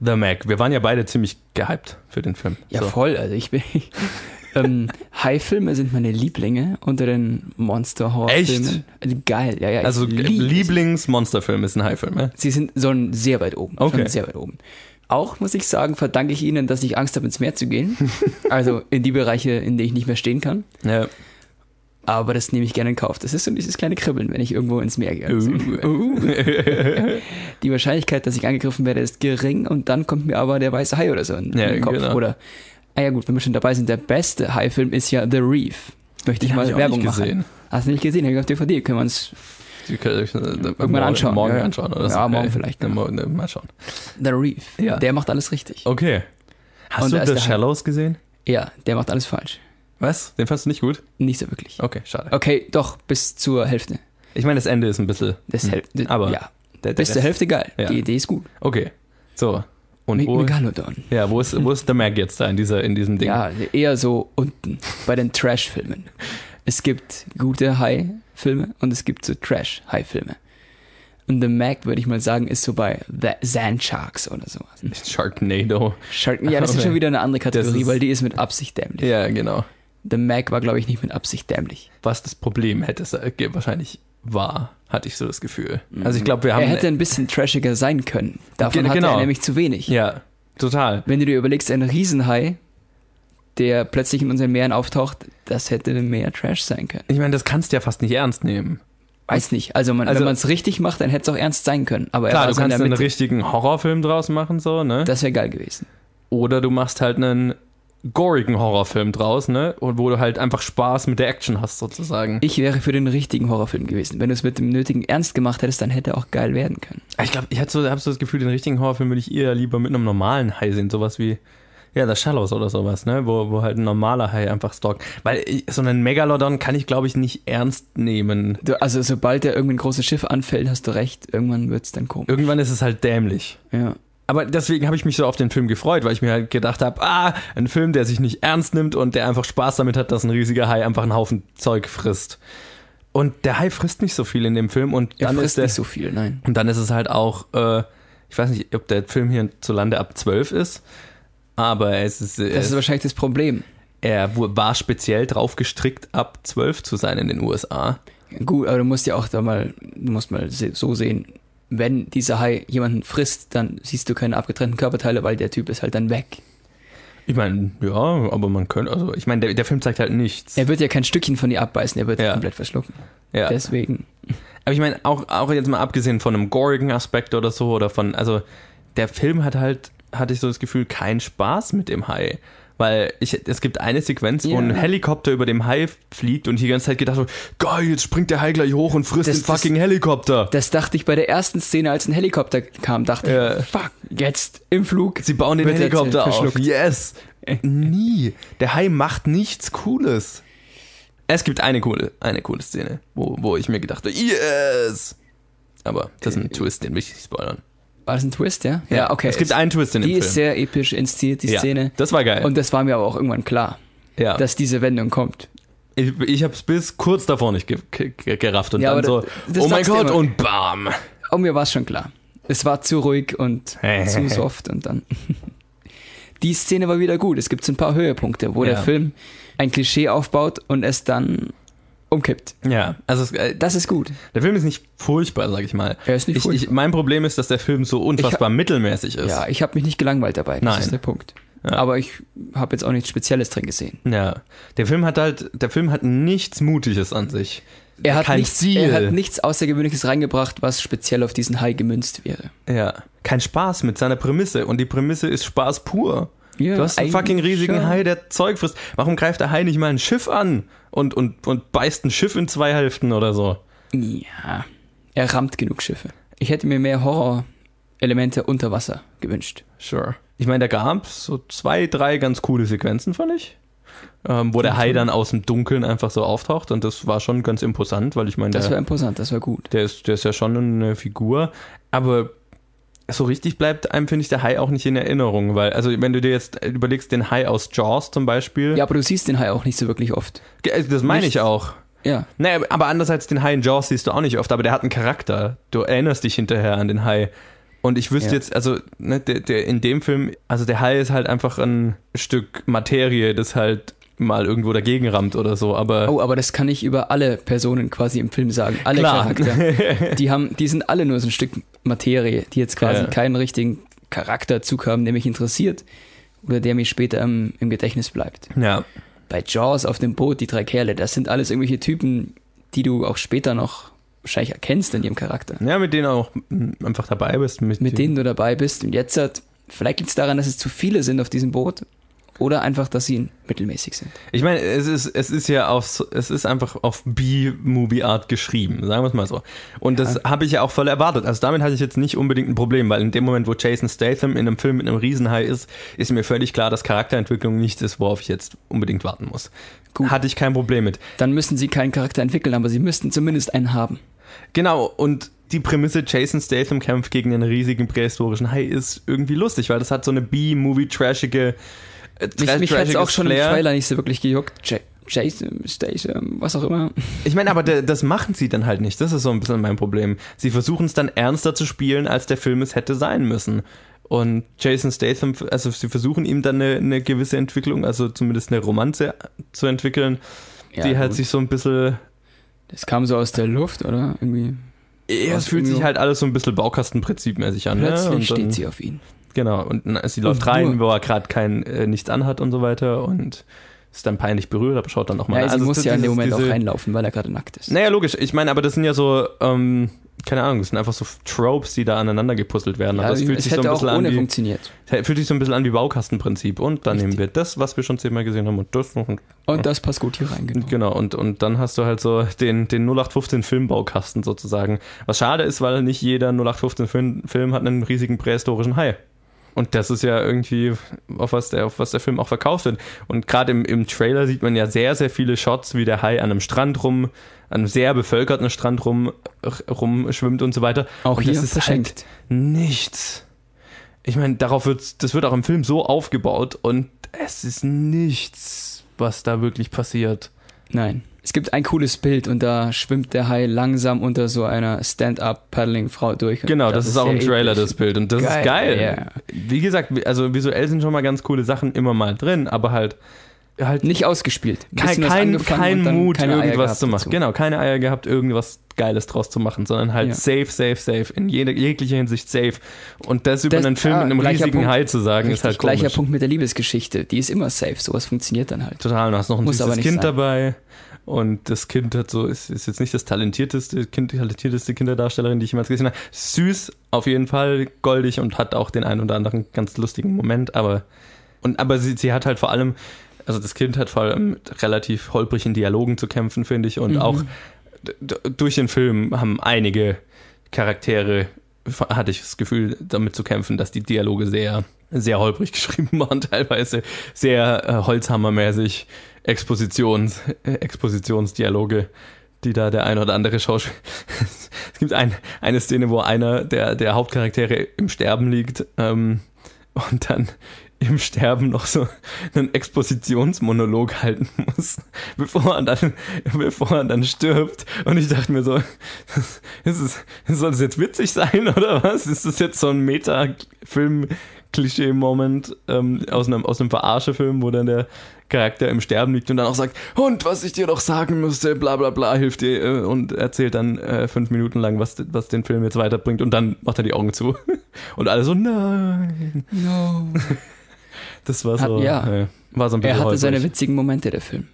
Speaker 2: The Mac? Wir waren ja beide ziemlich gehypt für den Film.
Speaker 1: Ja,
Speaker 2: So.
Speaker 1: voll. Also ich bin. ähm, Hai-Filme sind meine Lieblinge unter den Monster-Horror-Filmen. Also Geil, ja, ja.
Speaker 2: Also
Speaker 1: liebe sie.
Speaker 2: Lieblingsmonsterfilm ist ein Hai-Film, ja?
Speaker 1: Sie sind sollen sehr weit oben.
Speaker 2: Okay.
Speaker 1: Schon sehr weit oben. Auch muss ich sagen, verdanke ich ihnen, dass ich Angst habe, ins Meer zu gehen. also in die Bereiche, in denen ich nicht mehr stehen kann.
Speaker 2: Ja.
Speaker 1: Aber das nehme ich gerne in Kauf. Das ist so dieses kleine Kribbeln, wenn ich irgendwo ins Meer gehe. Also, uh. die Wahrscheinlichkeit, dass ich angegriffen werde, ist gering und dann kommt mir aber der weiße Hai oder so in,
Speaker 2: Ja,
Speaker 1: den Kopf.
Speaker 2: genau.
Speaker 1: Oder, ah ja gut, wenn wir schon dabei sind, der beste Hai-Film ist ja The Reef. Möchte ich
Speaker 2: Den
Speaker 1: mal
Speaker 2: ich
Speaker 1: Werbung
Speaker 2: nicht
Speaker 1: machen.
Speaker 2: gesehen.
Speaker 1: Hast du nicht gesehen? Hab ich auf DVD. Können wir uns
Speaker 2: äh,
Speaker 1: Irgendwann
Speaker 2: morgen-
Speaker 1: anschauen,
Speaker 2: Morgen
Speaker 1: ja,
Speaker 2: anschauen oder so.
Speaker 1: Ja, morgen vielleicht,
Speaker 2: Ja,
Speaker 1: ja.
Speaker 2: morgen, mal schauen.
Speaker 1: The Reef.
Speaker 2: Ja.
Speaker 1: Der macht alles richtig.
Speaker 2: Okay. Hast
Speaker 1: Und
Speaker 2: du The. Shallows gesehen?
Speaker 1: Ja, der macht alles falsch.
Speaker 2: Was? Den fandst du nicht gut?
Speaker 1: Nicht so wirklich.
Speaker 2: Okay, schade.
Speaker 1: Okay, doch, bis zur Hälfte.
Speaker 2: Ich meine, das Ende ist ein bisschen.
Speaker 1: Das
Speaker 2: hm,
Speaker 1: Häl-
Speaker 2: aber
Speaker 1: ja,
Speaker 2: der, der
Speaker 1: bis zur Hälfte geil.
Speaker 2: Ja.
Speaker 1: Die Idee ist gut.
Speaker 2: Okay. So. Und
Speaker 1: Me
Speaker 2: wo,
Speaker 1: Megalodon.
Speaker 2: ja, wo ist, wo ist The Mag jetzt da in, dieser, in diesem Ding?
Speaker 1: Ja, eher so unten bei den Trash-Filmen. Es gibt gute High-Filme und es gibt so Trash-High-Filme. Und The Mac, würde ich mal sagen, ist so bei The Sand Sharks oder sowas.
Speaker 2: Sharknado.
Speaker 1: Shark, ja, das ist
Speaker 2: Okay.
Speaker 1: schon wieder eine andere Kategorie,
Speaker 2: ist-
Speaker 1: weil die ist mit Absicht dämlich.
Speaker 2: Ja, genau.
Speaker 1: The Mac war, glaube ich, nicht mit Absicht dämlich.
Speaker 2: Was das Problem hätte äh, wahrscheinlich war, hatte ich so das Gefühl. Also ich glaube, wir haben.
Speaker 1: er hätte ein bisschen trashiger sein können. Davon
Speaker 2: Ge-
Speaker 1: hatte
Speaker 2: genau.
Speaker 1: er nämlich zu wenig.
Speaker 2: ja, total.
Speaker 1: Wenn du dir überlegst, ein Riesenhai, der plötzlich in unseren Meeren auftaucht, das hätte mehr Trash sein können.
Speaker 2: Ich meine, das kannst du ja fast nicht ernst nehmen.
Speaker 1: Weiß nicht. Also, man,
Speaker 2: Also-
Speaker 1: wenn man es richtig macht, dann hätte es auch ernst sein können. Aber er
Speaker 2: Klar, du kannst einen richtigen Horrorfilm draus machen, so, ne?
Speaker 1: Das wäre geil gewesen.
Speaker 2: Oder du machst halt einen gorigen Horrorfilm draus, ne? Und wo du halt einfach Spaß mit der Action hast, sozusagen.
Speaker 1: Ich wäre für den richtigen Horrorfilm gewesen. Wenn du es mit dem nötigen Ernst gemacht hättest, dann hätte er auch geil werden können.
Speaker 2: Ich glaube, ich hatte so, hab so das Gefühl, den richtigen Horrorfilm würde ich eher lieber mit einem normalen Hai sehen, sowas wie ja, The Shallows oder sowas, ne, wo, wo halt ein normaler Hai einfach stalkt. Weil ich- so einen Megalodon kann ich, glaube ich, nicht ernst nehmen.
Speaker 1: Du, also, sobald er irgendwie ein großes Schiff anfällt, hast du recht. Irgendwann wird es dann komisch.
Speaker 2: Irgendwann ist es halt dämlich.
Speaker 1: Ja.
Speaker 2: Aber deswegen habe ich mich so auf den Film gefreut, weil ich mir halt gedacht habe, ah, ein Film, der sich nicht ernst nimmt und der einfach Spaß damit hat, dass ein riesiger Hai einfach einen Haufen Zeug frisst. Und der Hai frisst nicht so viel in dem Film und
Speaker 1: Er
Speaker 2: dann
Speaker 1: frisst
Speaker 2: ist der,
Speaker 1: nicht so viel, nein.
Speaker 2: Und dann ist es halt auch, äh, ich weiß nicht, ob der Film hier zu Lande ab 12 ist, aber es ist,
Speaker 1: Das
Speaker 2: es,
Speaker 1: ist wahrscheinlich das Problem.
Speaker 2: er war speziell drauf gestrickt, ab 12 zu sein in den USA.
Speaker 1: Gut, aber du musst ja auch da mal, du musst mal so sehen, wenn dieser Hai jemanden frisst, dann siehst du keine abgetrennten Körperteile, weil der Typ ist halt dann weg.
Speaker 2: Ich meine, ja, aber man könnte, also ich meine, der, der Film zeigt halt nichts.
Speaker 1: Er wird ja kein Stückchen von dir abbeißen, er wird
Speaker 2: Ja.
Speaker 1: komplett verschlucken.
Speaker 2: Ja.
Speaker 1: Deswegen.
Speaker 2: Aber ich meine, auch, auch jetzt mal abgesehen von einem gorigen Aspekt oder so, oder von, also der Film hat halt, hatte ich so das Gefühl, keinen Spaß mit dem Hai. Weil ich, es gibt eine Sequenz, wo
Speaker 1: Ja.
Speaker 2: ein Helikopter über dem Hai fliegt und ich die ganze Zeit gedacht so, geil, jetzt springt der Hai gleich hoch und frisst
Speaker 1: Das-
Speaker 2: den fucking Helikopter.
Speaker 1: Das dachte ich bei der ersten Szene, als ein Helikopter kam, dachte
Speaker 2: Ja.
Speaker 1: ich, fuck, jetzt im Flug.
Speaker 2: Sie bauen den
Speaker 1: er
Speaker 2: Helikopter auf. Yes. Nie. Der Hai macht nichts Cooles. Es gibt eine coole, eine coole Szene, wo, wo ich mir gedacht habe, yes. Aber das ist ein Twist, den will ich nicht spoilern.
Speaker 1: War das ein Twist, ja? Ja, okay.
Speaker 2: Es gibt einen Twist in dem
Speaker 1: Die
Speaker 2: Film.
Speaker 1: ist sehr episch inszeniert, die
Speaker 2: Ja,
Speaker 1: Szene.
Speaker 2: das war geil.
Speaker 1: Und das war mir aber auch irgendwann klar,
Speaker 2: ja.
Speaker 1: dass diese Wendung kommt.
Speaker 2: ich ich habe es bis kurz davor nicht ge ge gerafft und
Speaker 1: Ja,
Speaker 2: dann so,
Speaker 1: das-
Speaker 2: oh mein Gott
Speaker 1: immer.
Speaker 2: und bam.
Speaker 1: Oh, mir war es schon klar. Es war zu ruhig und zu soft und dann. Die Szene war wieder gut. Es gibt so ein paar Höhepunkte, wo
Speaker 2: Ja.
Speaker 1: der Film ein Klischee aufbaut und es dann umkippt.
Speaker 2: Ja, also es, äh,
Speaker 1: Das ist gut.
Speaker 2: der Film ist nicht furchtbar, sag ich mal.
Speaker 1: Er ist nicht
Speaker 2: ich,
Speaker 1: furchtbar.
Speaker 2: Ich, mein Problem ist, dass der Film so unfassbar mittelmäßig ist.
Speaker 1: Ja, ich habe mich nicht gelangweilt dabei. Das
Speaker 2: Nein.
Speaker 1: ist der Punkt.
Speaker 2: Ja.
Speaker 1: Aber ich habe jetzt auch nichts Spezielles drin gesehen.
Speaker 2: Ja, der Film hat halt, der Film hat nichts Mutiges an sich.
Speaker 1: Er hat,
Speaker 2: Kein
Speaker 1: nichts,
Speaker 2: Ziel.
Speaker 1: er hat nichts Außergewöhnliches reingebracht, was speziell auf diesen Hai gemünzt wäre.
Speaker 2: Ja, kein Spaß mit seiner Prämisse und die Prämisse ist Spaß pur.
Speaker 1: Ja,
Speaker 2: du hast einen fucking riesigen
Speaker 1: schon.
Speaker 2: Hai, der Zeug frisst. Warum greift der Hai nicht mal ein Schiff an und, und, und beißt ein Schiff in zwei Hälften oder so?
Speaker 1: Ja, er rammt genug Schiffe. Ich hätte mir mehr Horror-Elemente unter Wasser gewünscht.
Speaker 2: Sure. Ich meine, da gab so zwei, drei ganz coole Sequenzen, fand ich. ähm, wo der Hai dann aus dem Dunkeln einfach so auftaucht und das war schon ganz imposant, weil ich meine,
Speaker 1: Das war imposant, das war gut.
Speaker 2: der ist, der ist ja schon eine Figur, aber so richtig bleibt einem, finde ich, der Hai auch nicht in Erinnerung, weil, also wenn du dir jetzt überlegst, den Hai aus Jaws zum Beispiel,
Speaker 1: Ja, aber du siehst den Hai auch nicht so wirklich oft.
Speaker 2: Ge- das meine ich auch.
Speaker 1: Ja.
Speaker 2: Naja, aber andererseits den Hai in Jaws siehst du auch nicht oft, aber der hat einen Charakter. Du erinnerst dich hinterher an den Hai. Und ich wüsste
Speaker 1: Ja.
Speaker 2: jetzt, also ne, der, der in dem Film, also der Hai ist halt einfach ein Stück Materie, das halt mal irgendwo dagegen rammt oder so, aber
Speaker 1: Oh, aber das kann ich über alle Personen quasi im Film sagen. Alle
Speaker 2: Klar.
Speaker 1: Charakter. Die haben, die sind alle nur so ein Stück Materie, die jetzt quasi
Speaker 2: Ja.
Speaker 1: keinen richtigen Charakterzug haben, der mich interessiert oder der mir später im, im Gedächtnis bleibt.
Speaker 2: ja.
Speaker 1: Bei Jaws auf dem Boot, die drei Kerle, das sind alles irgendwelche Typen, die du auch später noch wahrscheinlich erkennst in ihrem Charakter.
Speaker 2: Ja, mit denen auch einfach dabei bist. Mit,
Speaker 1: Mit denen du dabei bist. Und jetzt hat, vielleicht liegt es daran, dass es zu viele sind auf diesem Boot. Oder einfach, dass sie mittelmäßig sind.
Speaker 2: Ich meine, es ist, es ist ja auf, es ist einfach auf B-Movie-Art geschrieben, sagen wir es mal so. Und das habe ich ja auch voll erwartet. Also damit hatte ich jetzt nicht unbedingt ein Problem, weil in dem Moment, wo Jason Statham in einem Film mit einem Riesenhai ist, ist mir völlig klar, dass Charakterentwicklung nichts ist, worauf ich jetzt unbedingt warten muss.
Speaker 1: Gut.
Speaker 2: Hatte ich kein Problem mit.
Speaker 1: Dann müssen sie keinen Charakter entwickeln, aber sie müssten zumindest einen haben.
Speaker 2: Genau, und die Prämisse Jason Statham kämpft gegen einen riesigen prähistorischen Hai ist irgendwie lustig, weil das hat so eine B-Movie-trashige
Speaker 1: Mich,
Speaker 2: tra-
Speaker 1: mich hat es auch schon im
Speaker 2: Flair.
Speaker 1: Trailer nicht so wirklich gejuckt. J Jason, Statham, was auch immer.
Speaker 2: Ich meine, aber das machen sie dann halt nicht. Das ist so ein bisschen mein Problem. Sie versuchen es dann ernster zu spielen, als der Film es hätte sein müssen. Und Jason Statham, also sie versuchen ihm dann eine, eine gewisse Entwicklung, also zumindest eine Romanze zu entwickeln,
Speaker 1: Ja,
Speaker 2: die halt
Speaker 1: gut.
Speaker 2: sich so ein bisschen.
Speaker 1: Das kam so aus der Luft, oder? Irgendwie.
Speaker 2: Ja, es fühlt sich halt alles so ein bisschen Baukastenprinzipmäßig an.
Speaker 1: Plötzlich
Speaker 2: ne?
Speaker 1: Steht sie auf ihn.
Speaker 2: Genau, und sie läuft
Speaker 1: Und
Speaker 2: rein, wo er gerade kein äh, nichts anhat und so weiter und ist dann peinlich berührt, aber schaut dann auch mal
Speaker 1: Ja, sie
Speaker 2: Also
Speaker 1: muss ja in dem Moment auch
Speaker 2: diese-
Speaker 1: reinlaufen, weil er gerade nackt ist.
Speaker 2: Naja, logisch. Ich meine, aber das sind ja so, ähm, keine Ahnung, das sind einfach so Tropes, die da aneinander gepuzzelt werden.
Speaker 1: ja,
Speaker 2: aber es fühlt sich so ein
Speaker 1: auch
Speaker 2: bisschen an
Speaker 1: ohne
Speaker 2: wie,
Speaker 1: funktioniert.
Speaker 2: fühlt sich so ein bisschen an wie Baukastenprinzip. Und dann
Speaker 1: Richtig.
Speaker 2: nehmen wir das, was wir schon zehnmal gesehen haben, und das noch. Und,
Speaker 1: Und das passt gut hier rein, genau.
Speaker 2: genau, und, und dann hast du halt so den, den 0815 Filmbaukasten sozusagen. Was schade ist, weil nicht jeder 0815 Film, Film hat einen riesigen prähistorischen Hai. Und das ist ja irgendwie, auf was der, auf was der Film auch verkauft wird. Und gerade im, im Trailer sieht man ja sehr, sehr viele Shots, wie der Hai an einem Strand rum, an einem sehr bevölkerten Strand rum, rumschwimmt und so weiter.
Speaker 1: Auch
Speaker 2: und
Speaker 1: hier
Speaker 2: das ist
Speaker 1: verschenkt.
Speaker 2: Halt nichts. Ich meine, darauf wird, das wird auch im Film so aufgebaut und es ist nichts, was da wirklich passiert.
Speaker 1: Nein. Es gibt ein cooles Bild und da schwimmt der Hai langsam unter so einer Stand-up-Paddling-Frau durch.
Speaker 2: Genau, das, ist auch im Trailer das Bild und das
Speaker 1: Geil,
Speaker 2: ist geil.
Speaker 1: ja.
Speaker 2: Wie gesagt, also visuell sind schon mal ganz coole Sachen immer mal drin, aber halt halt
Speaker 1: Nicht ausgespielt. Ein
Speaker 2: kein, kein, kein Mut, irgendwas zu machen.
Speaker 1: dazu.
Speaker 2: Genau, keine Eier gehabt, irgendwas Geiles draus zu machen, sondern halt
Speaker 1: Ja.
Speaker 2: safe, safe, safe. In jede, jeglicher Hinsicht safe. Und das über
Speaker 1: Das-
Speaker 2: einen Film
Speaker 1: ah,
Speaker 2: mit einem
Speaker 1: gleicher
Speaker 2: riesigen
Speaker 1: Punkt.
Speaker 2: Hai zu sagen, ist
Speaker 1: Richtig,
Speaker 2: halt
Speaker 1: gleicher
Speaker 2: komisch.
Speaker 1: Punkt mit der Liebesgeschichte. Die ist immer safe. Sowas funktioniert dann halt.
Speaker 2: Total, du hast noch ein
Speaker 1: Muss
Speaker 2: süßes Kind
Speaker 1: sein.
Speaker 2: dabei. Und das Kind hat so, ist, ist jetzt nicht das talentierteste, kind, talentierteste Kinderdarstellerin, die ich jemals gesehen habe. Süß, auf jeden Fall, goldig und hat auch den einen oder anderen ganz lustigen Moment, aber, und, aber sie, sie hat halt vor allem, also das Kind hat vor allem mit relativ holprigen Dialogen zu kämpfen, finde ich, und auch d- d- durch den Film haben einige Charaktere, hatte ich das Gefühl, damit zu kämpfen, dass die Dialoge sehr, sehr holprig geschrieben waren, teilweise sehr äh, holzhammermäßig Expositions, äh, Expositionsdialoge, die da der ein oder andere Schauspieler. es gibt ein, eine Szene, wo einer der, der Hauptcharaktere im Sterben liegt ähm, und dann im Sterben noch so einen Expositionsmonolog halten muss, bevor er dann, bevor er dann stirbt. Und ich dachte mir so, ist es, soll das jetzt witzig sein oder was? Ist das jetzt so ein Meta-Film-Klischee-Moment ähm, aus einem, aus einem Verarsche-Film, wo dann der Charakter im Sterben liegt und dann auch sagt, und was ich dir doch sagen müsste, bla bla bla, hilft dir äh, und erzählt dann äh, fünf Minuten lang, was, was den Film jetzt weiterbringt und dann macht er die Augen zu. Und alle so, nein.
Speaker 1: No.
Speaker 2: Das war
Speaker 1: Hat-
Speaker 2: so,
Speaker 1: ja.
Speaker 2: äh, war so ein
Speaker 1: Er
Speaker 2: bisschen
Speaker 1: hatte seine
Speaker 2: holprig.
Speaker 1: witzigen Momente, der Film.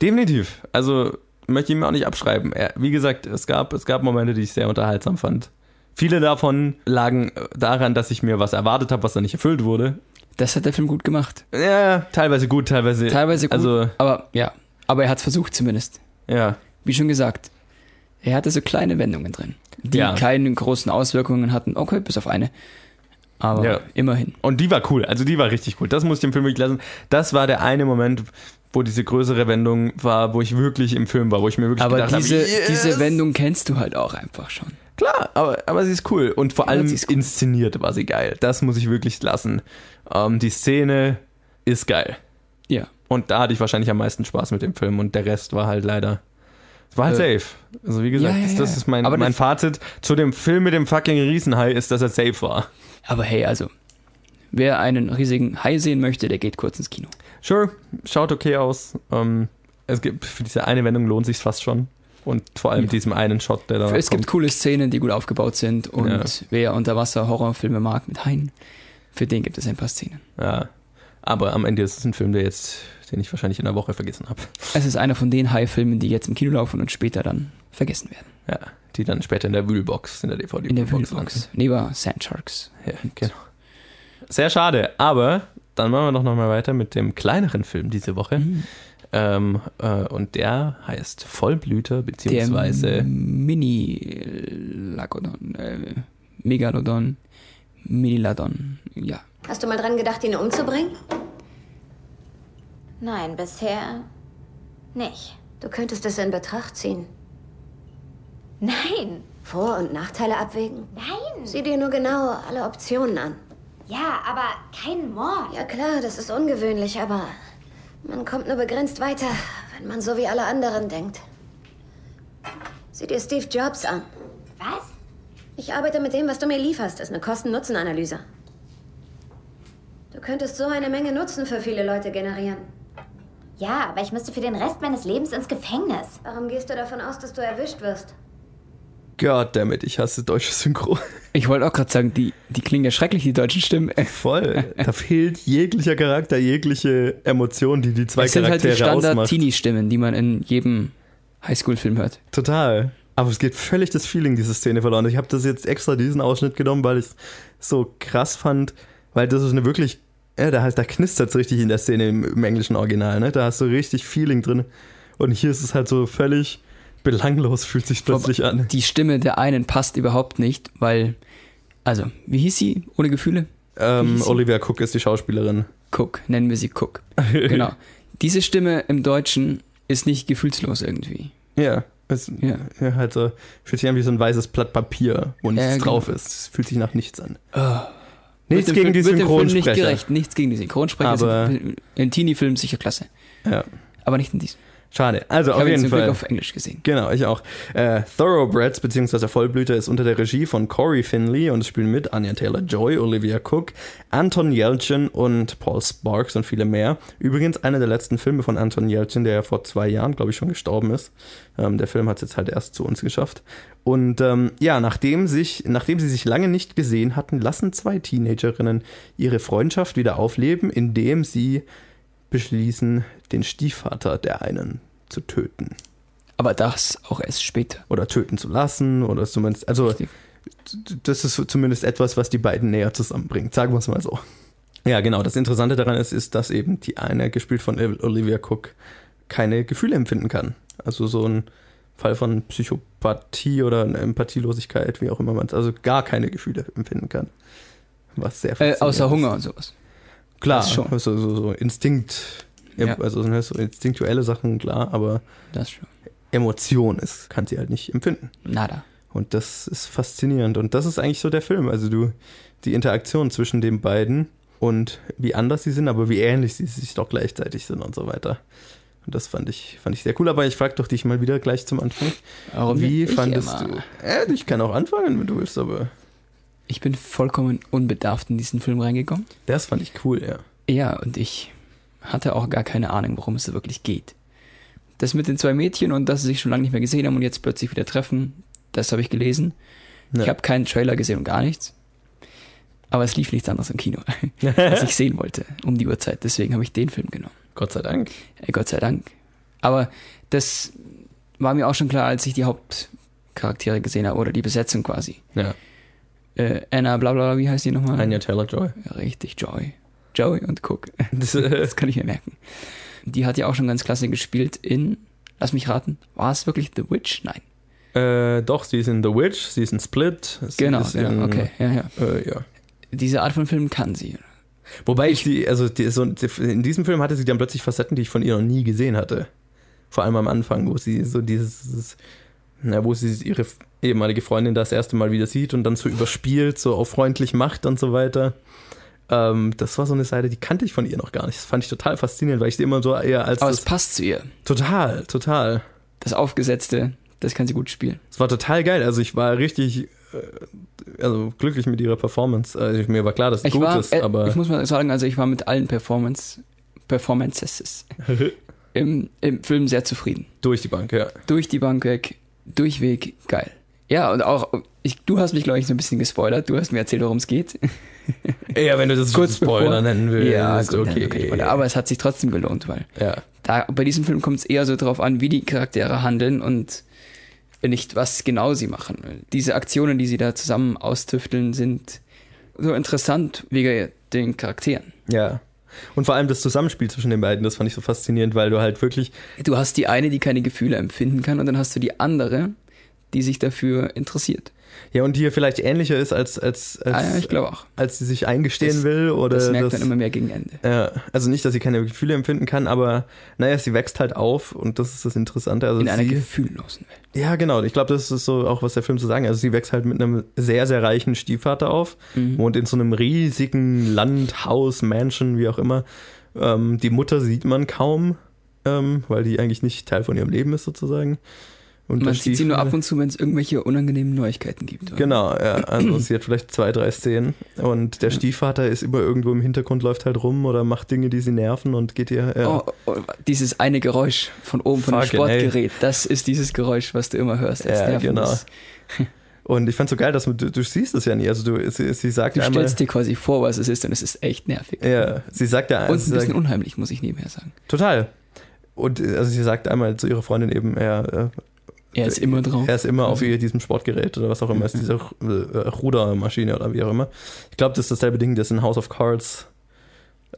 Speaker 2: Definitiv. Also möchte ich mir auch nicht abschreiben. Er, wie gesagt, es gab, es gab Momente, die ich sehr unterhaltsam fand. Viele davon lagen äh, daran, dass ich mir was erwartet habe, was dann nicht erfüllt wurde.
Speaker 1: Das hat der Film gut gemacht.
Speaker 2: Ja, teilweise gut, teilweise.
Speaker 1: Teilweise gut,
Speaker 2: Also,
Speaker 1: aber ja. Aber er hat es versucht zumindest.
Speaker 2: ja.
Speaker 1: Wie schon gesagt, er hatte so kleine Wendungen drin, die
Speaker 2: Ja.
Speaker 1: keine großen Auswirkungen hatten. Okay, bis auf eine. Aber
Speaker 2: Ja.
Speaker 1: immerhin.
Speaker 2: Und die war cool. Also die war richtig cool. Das muss ich dem Film wirklich lassen. Das war der eine Moment, wo diese größere Wendung war, wo ich wirklich im Film war, wo ich mir wirklich
Speaker 1: Aber
Speaker 2: gedacht
Speaker 1: diese,
Speaker 2: habe, yes!
Speaker 1: diese Wendung kennst du halt auch einfach schon.
Speaker 2: Klar, aber, aber sie ist cool. Und vor
Speaker 1: Ja,
Speaker 2: allem
Speaker 1: sie ist cool.
Speaker 2: inszeniert war sie geil. Das muss ich wirklich lassen. Ähm, die Szene ist geil.
Speaker 1: Ja.
Speaker 2: Und da hatte ich wahrscheinlich am meisten Spaß mit dem Film. Und der Rest war halt leider. War halt
Speaker 1: Äh,
Speaker 2: safe. Also wie gesagt,
Speaker 1: ja, ja,
Speaker 2: das, das
Speaker 1: ja.
Speaker 2: ist mein,
Speaker 1: Aber
Speaker 2: mein Fazit zu dem Film mit dem fucking Riesenhai, ist, dass er safe war.
Speaker 1: Aber hey, also, wer einen riesigen Hai sehen möchte, der geht kurz ins Kino.
Speaker 2: Sure, schaut okay aus. Ähm, es gibt für diese eine Wendung lohnt sich fast schon. Und vor allem
Speaker 1: Ja.
Speaker 2: diesem einen Shot, der da
Speaker 1: es
Speaker 2: kommt.
Speaker 1: gibt coole Szenen, die gut aufgebaut sind und
Speaker 2: Ja.
Speaker 1: wer Unterwasser-Horrorfilme mag mit Haien, für den gibt es ein paar Szenen.
Speaker 2: Ja. Aber am Ende ist es ein Film, der jetzt, den ich wahrscheinlich in der Woche vergessen habe.
Speaker 1: Es ist einer von den Hai-Filmen, die jetzt im Kino laufen und später dann vergessen werden.
Speaker 2: Ja, die dann später in der Wühlbox, in der DVD
Speaker 1: In der
Speaker 2: Wühlbox.
Speaker 1: Neben Sandsharks.
Speaker 2: Ja, genau. Sehr schade, aber dann machen wir doch nochmal weiter mit dem kleineren Film diese Woche.
Speaker 1: Mhm.
Speaker 2: Ähm, äh, und der heißt Vollblüter, beziehungsweise
Speaker 1: Mini-Lagodon, äh, Megalodon, Miniladon, ja.
Speaker 5: Hast du mal dran gedacht, ihn umzubringen?
Speaker 6: Nein, bisher nicht.
Speaker 5: Du könntest es in Betracht ziehen.
Speaker 6: Nein,
Speaker 5: Vor- und Nachteile abwägen.
Speaker 6: nein.
Speaker 5: Sieh dir nur genau alle Optionen an.
Speaker 6: Ja, aber kein Mord.
Speaker 5: Ja klar, das ist ungewöhnlich, aber man kommt nur begrenzt weiter, wenn man so wie alle anderen denkt. Sieh dir Steve Jobs an.
Speaker 6: Was?
Speaker 5: Ich arbeite mit dem, was du mir lieferst. Das ist eine Kosten-Nutzen-Analyse. Du könntest so eine Menge Nutzen für viele Leute generieren.
Speaker 6: Ja, aber ich müsste für den Rest meines Lebens ins Gefängnis.
Speaker 5: Warum gehst du davon aus, dass du erwischt wirst?
Speaker 2: Goddammit, ich hasse deutsche Synchro.
Speaker 1: Ich wollte auch gerade sagen, die, die klingen ja schrecklich, die deutschen Stimmen.
Speaker 2: Voll. da fehlt jeglicher Charakter, jegliche Emotion, die die zwei
Speaker 1: Es sind halt die
Speaker 2: Charaktere ausmacht.
Speaker 1: Standard-Teenie-Stimmen, die man in jedem Highschool-Film hört.
Speaker 2: Total. Aber es geht völlig das Feeling, diese Szene verloren. Ich habe das jetzt extra diesen Ausschnitt genommen, weil ich es so krass fand, weil das ist eine wirklich, ja, da, halt, da knistert es richtig in der Szene im, im englischen Original, ne? Da hast du richtig Feeling drin. Und hier ist es halt so völlig belanglos, fühlt sich plötzlich an.
Speaker 1: Die Stimme der einen passt überhaupt nicht, weil, also, wie hieß sie ohne Gefühle?
Speaker 2: Ähm? Olivia Cook ist die Schauspielerin.
Speaker 1: Cook, nennen wir sie Cook. genau. Diese Stimme im Deutschen ist nicht gefühlslos irgendwie.
Speaker 2: Ja. Es,
Speaker 1: Ja.
Speaker 2: ja. halt so, fühlt sich an wie so ein weißes Blatt Papier, wo nichts
Speaker 1: genau.
Speaker 2: drauf ist. Es fühlt sich nach nichts an.
Speaker 1: Wird
Speaker 2: Nichts
Speaker 1: dem
Speaker 2: gegen
Speaker 1: Film-
Speaker 2: die
Speaker 1: dem Film nicht
Speaker 2: Synchronsprecher.
Speaker 1: gerecht, nichts gegen die Synchronsprecher.
Speaker 2: Aber-
Speaker 1: in Teenie-Filmen sicher klasse.
Speaker 2: Ja.
Speaker 1: Aber nicht in diesem.
Speaker 2: Schade. Also
Speaker 1: Ich
Speaker 2: auf jeden Fall.
Speaker 1: auf Englisch gesehen.
Speaker 2: Genau, ich auch. Äh, Thoroughbreds bzw. Vollblüter ist unter der Regie von Corey Finley und es spielen mit Anya Taylor-Joy, Olivia Cook, Anton Yelchin und Paul Sparks und viele mehr. Übrigens einer der letzten Filme von Anton Yelchin, der ja vor zwei Jahren, glaube ich, schon gestorben ist. Ähm, der Film hat es jetzt halt erst zu uns geschafft. Und ähm, ja, nachdem, sich, nachdem sie sich lange nicht gesehen hatten, lassen zwei Teenagerinnen ihre Freundschaft wieder aufleben, indem sie beschließen, den Stiefvater der einen zu töten
Speaker 1: Aber das auch erst später.
Speaker 2: oder töten zu lassen oder zumindest, also
Speaker 1: Richtig.
Speaker 2: das ist zumindest etwas, was die beiden näher zusammenbringt, sagen wir es mal so. Ja, genau. Das Interessante daran ist, ist, dass eben die eine, gespielt von Olivia Cook, keine Gefühle empfinden kann. Also so ein Fall von Psychopathie oder eine Empathielosigkeit, wie auch immer man es, also gar keine Gefühle empfinden kann. Was sehr
Speaker 1: Äh, außer
Speaker 2: ist.
Speaker 1: Hunger und sowas.
Speaker 2: Klar,
Speaker 1: das schon.
Speaker 2: Also so, so Instinkt,
Speaker 1: Ja.
Speaker 2: also ne, so instinktuelle Sachen, klar, aber
Speaker 1: Das schon.
Speaker 2: Emotion ist, kann sie halt nicht empfinden.
Speaker 1: Nada.
Speaker 2: Und das ist faszinierend. Und das ist eigentlich so der Film. Also du, die Interaktion zwischen den beiden und wie anders sie sind, aber wie ähnlich sie sich doch gleichzeitig sind und so weiter. Und das fand ich, fand ich sehr cool. Aber ich frage doch dich mal wieder gleich zum Anfang.
Speaker 1: Warum
Speaker 2: wie fandest
Speaker 1: immer?
Speaker 2: du? Äh, ich kann auch anfangen, wenn du willst, aber
Speaker 1: Ich bin vollkommen unbedarft in diesen Film reingekommen.
Speaker 2: das fand ich cool, ja.
Speaker 1: Ja, und ich hatte auch gar keine Ahnung, worum es da wirklich geht. Das mit den zwei Mädchen und dass sie sich schon lange nicht mehr gesehen haben und jetzt plötzlich wieder treffen, das habe ich gelesen.
Speaker 2: Ja.
Speaker 1: Ich habe keinen Trailer gesehen und gar nichts. Aber es lief nichts anderes im Kino, was ich sehen wollte um die Uhrzeit. Deswegen habe ich den Film genommen.
Speaker 2: Gott sei Dank.
Speaker 1: Äh, Gott sei Dank. Aber das war mir auch schon klar, als ich die Hauptcharaktere gesehen habe oder die Besetzung quasi.
Speaker 2: Ja.
Speaker 1: Äh, Anna, bla bla, bla, wie heißt die nochmal?
Speaker 2: Anya Taylor-Joy.
Speaker 1: Ja, richtig, Joy. Joey und Cook.
Speaker 2: Das,
Speaker 1: Das kann ich mir merken. Die hat ja auch schon ganz klasse gespielt in, lass mich raten, war es wirklich The Witch? Nein.
Speaker 2: äh, doch, sie ist in The Witch, sie ist in Split. sie
Speaker 1: Genau, genau,
Speaker 2: in,
Speaker 1: okay, ja, ja.
Speaker 2: Äh, ja.
Speaker 1: diese Art von Film kann sie.
Speaker 2: Wobei ich die, also die, so, in diesem Film hatte sie dann plötzlich Facetten, die ich von ihr noch nie gesehen hatte. Vor allem am Anfang, wo sie so dieses, na, wo sie ihre ehemalige Freundin das erste Mal wieder sieht und dann so überspielt, so auf freundlich macht und so weiter. Ähm, das war so eine Seite, die kannte ich von ihr noch gar nicht. Das fand ich total faszinierend, weil ich sie immer so eher als.
Speaker 1: Aber es passt zu ihr.
Speaker 2: total, total.
Speaker 1: Das Aufgesetzte, das kann sie gut spielen.
Speaker 2: Es war total geil. Also ich war richtig äh, also glücklich mit ihrer Performance. Also mir war klar, dass es
Speaker 1: Ich
Speaker 2: gut
Speaker 1: war,
Speaker 2: ist,
Speaker 1: äh,
Speaker 2: aber
Speaker 1: ich muss mal sagen, also ich war mit allen Performance, Performances im, im Film sehr zufrieden.
Speaker 2: durch die Bank, ja.
Speaker 1: Durch die Bank weg, durchweg geil. Ja, und auch, ich, du hast mich, glaube ich, so ein bisschen gespoilert. Du hast mir erzählt, worum es geht.
Speaker 2: Ja, wenn du das
Speaker 1: Kurz
Speaker 2: Spoiler nennen willst,
Speaker 1: ja, gut,
Speaker 2: okay.
Speaker 1: okay. Spoiler. Aber es hat sich trotzdem gelohnt, weil
Speaker 2: ja.
Speaker 1: da, bei diesem Film kommt es eher so drauf an, wie die Charaktere handeln und nicht, was genau sie machen. Diese Aktionen, die sie da zusammen austüfteln, sind so interessant wegen den Charakteren.
Speaker 2: Ja. Und vor allem das Zusammenspiel zwischen den beiden, das fand ich so faszinierend, weil du halt wirklich,
Speaker 1: Du hast die eine, die keine Gefühle empfinden kann, und dann hast du die andere, die sich dafür interessiert.
Speaker 2: Ja, und die hier vielleicht ähnlicher ist, als, als, als,
Speaker 1: Ah, ja,
Speaker 2: als sie sich eingestehen
Speaker 1: Das-
Speaker 2: will. Oder
Speaker 1: Das merkt
Speaker 2: das-
Speaker 1: man immer mehr gegen Ende.
Speaker 2: Ja, also nicht, dass sie keine Gefühle empfinden kann, aber naja, sie wächst halt auf und das ist das Interessante. Also
Speaker 1: In einer
Speaker 2: sie,
Speaker 1: gefühllosen Welt.
Speaker 2: Ja, genau. Ich glaube, das ist so auch, was der Film zu sagen. Also sie wächst halt mit einem sehr, sehr reichen Stiefvater auf,
Speaker 1: Mhm.
Speaker 2: wohnt in so einem riesigen Land, Haus, Mansion, wie auch immer. Ähm, die Mutter sieht man kaum, ähm, weil die eigentlich nicht Teil von ihrem Leben ist sozusagen. Und
Speaker 1: Man sieht sie nur ab und zu, wenn es irgendwelche unangenehmen Neuigkeiten gibt. oder?
Speaker 2: Genau, ja. Also sie hat vielleicht zwei, drei Szenen. Und der Stiefvater ist immer irgendwo im Hintergrund, läuft halt rum oder macht Dinge, die sie nerven und geht ihr. Ja.
Speaker 1: Oh, oh, dieses eine Geräusch von oben von dem. Sportgerät, das ist dieses Geräusch, was du immer hörst. als
Speaker 2: Ja,
Speaker 1: nervendes.
Speaker 2: Und ich fand so geil, dass du, du siehst es ja nie. Also du, sie, sie sagt
Speaker 1: Du
Speaker 2: ja einmal.
Speaker 1: stellst dir quasi vor, was es ist und es ist echt nervig.
Speaker 2: Ja, sie sagt ja
Speaker 1: Und ein bisschen
Speaker 2: sagt,
Speaker 1: unheimlich, muss ich nebenher sagen.
Speaker 2: total. Und äh, also sie sagt einmal zu ihrer Freundin eben, er,
Speaker 1: Er ist immer drauf.
Speaker 2: er ist immer auf ihr, diesem Sportgerät oder was auch immer, ist diese äh, Rudermaschine oder wie auch immer. Ich glaube, das ist dasselbe Ding, das in House of Cards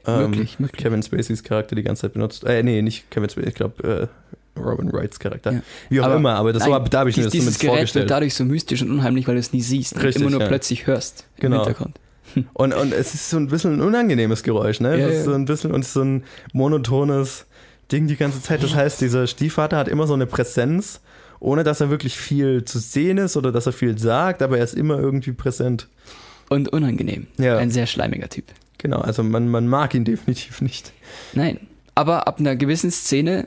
Speaker 2: ähm,
Speaker 1: Möglich, möglich.
Speaker 2: Kevin Spaceys Charakter die ganze Zeit benutzt. Äh, nee, nicht Kevin Spacey, ich glaube äh, Robin Wrights Charakter.
Speaker 1: Ja.
Speaker 2: Wie auch
Speaker 1: Aber
Speaker 2: immer, aber das
Speaker 1: nein,
Speaker 2: so, da habe ich mir das
Speaker 1: Dieses Gerät
Speaker 2: vorgestellt.
Speaker 1: wird dadurch so mystisch und unheimlich, weil du es nie siehst
Speaker 2: Richtig,
Speaker 1: und immer nur
Speaker 2: ja.
Speaker 1: plötzlich hörst
Speaker 2: Genau.
Speaker 1: im Hintergrund.
Speaker 2: Und, und es ist so ein bisschen ein unangenehmes Geräusch, ne?
Speaker 1: Ja,
Speaker 2: das ist so ein bisschen und es ist so ein monotones Ding die ganze Zeit. Das heißt, dieser Stiefvater hat immer so eine Präsenz, ohne dass er wirklich viel zu sehen ist oder dass er viel sagt, aber er ist immer irgendwie präsent.
Speaker 1: Und unangenehm.
Speaker 2: Ja.
Speaker 1: Ein sehr schleimiger Typ.
Speaker 2: Genau, also man, man mag ihn definitiv nicht.
Speaker 1: Nein. Aber ab einer gewissen Szene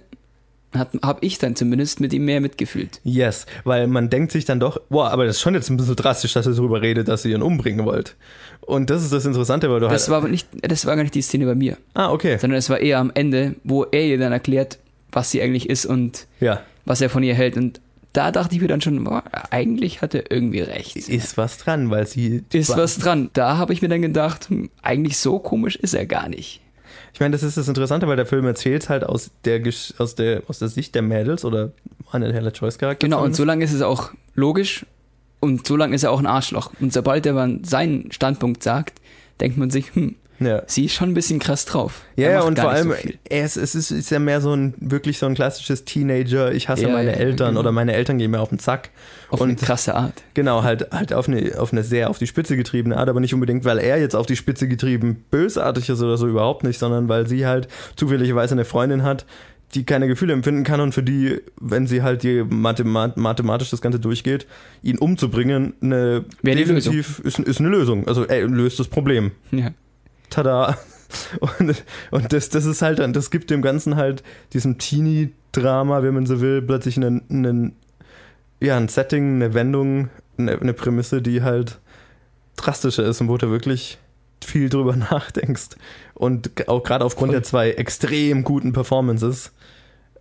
Speaker 1: habe ich dann zumindest mit ihm mehr mitgefühlt.
Speaker 2: Yes, weil man denkt sich dann doch, boah, aber das ist schon jetzt ein bisschen drastisch, dass ihr darüber redet, dass ihr ihn umbringen wollt. Und das ist das Interessante, weil du
Speaker 1: Das
Speaker 2: halt.
Speaker 1: war aber nicht, das war gar nicht die Szene bei mir,
Speaker 2: ah, okay.
Speaker 1: sondern es war eher am Ende, wo er ihr dann erklärt, was sie eigentlich ist und
Speaker 2: Ja.
Speaker 1: was er von ihr hält. Und da dachte ich mir dann schon, boah, eigentlich hat er irgendwie recht.
Speaker 2: Ist was dran, weil sie.
Speaker 1: Ist was dran. Da habe ich mir dann gedacht, hm, eigentlich so komisch ist er gar nicht.
Speaker 2: Ich meine, das ist das Interessante, weil der Film erzählt halt aus der, aus der, aus der Sicht der Mädels oder einer der Choice-Charakter.
Speaker 1: Genau, und so lange ist es auch logisch und so lange ist er auch ein Arschloch. Und sobald er dann seinen Standpunkt sagt, denkt man sich, hm,
Speaker 2: Ja.
Speaker 1: sie ist schon ein bisschen krass drauf.
Speaker 2: Ja, ja, und vor allem,
Speaker 1: so
Speaker 2: ist, es ist, ist ja mehr so ein, wirklich so ein klassisches Teenager, ich hasse
Speaker 1: Ja,
Speaker 2: meine
Speaker 1: ja,
Speaker 2: Eltern
Speaker 1: genau.
Speaker 2: oder meine Eltern gehen mir auf den Zack.
Speaker 1: Auf
Speaker 2: und
Speaker 1: eine krasse Art.
Speaker 2: Genau, halt, halt auf, eine, auf eine sehr auf die Spitze getriebene Art, aber nicht unbedingt, weil er jetzt auf die Spitze getrieben bösartig ist oder so, überhaupt nicht, sondern weil sie halt zufälligerweise eine Freundin hat, die keine Gefühle empfinden kann und für die, wenn sie halt die Mathemat mathematisch das Ganze durchgeht, ihn umzubringen, eine
Speaker 1: Wäre
Speaker 2: definitiv ist, ist eine Lösung. Also er löst das Problem.
Speaker 1: Ja.
Speaker 2: Tada. Und, und das, das ist halt dann, das gibt dem Ganzen halt diesem Teenie-Drama, wenn man so will, plötzlich einen, einen, ja, ein Setting, eine Wendung, eine, eine Prämisse, die halt drastischer ist und wo du wirklich viel drüber nachdenkst. Und auch gerade aufgrund
Speaker 1: Voll.
Speaker 2: der zwei extrem guten Performances,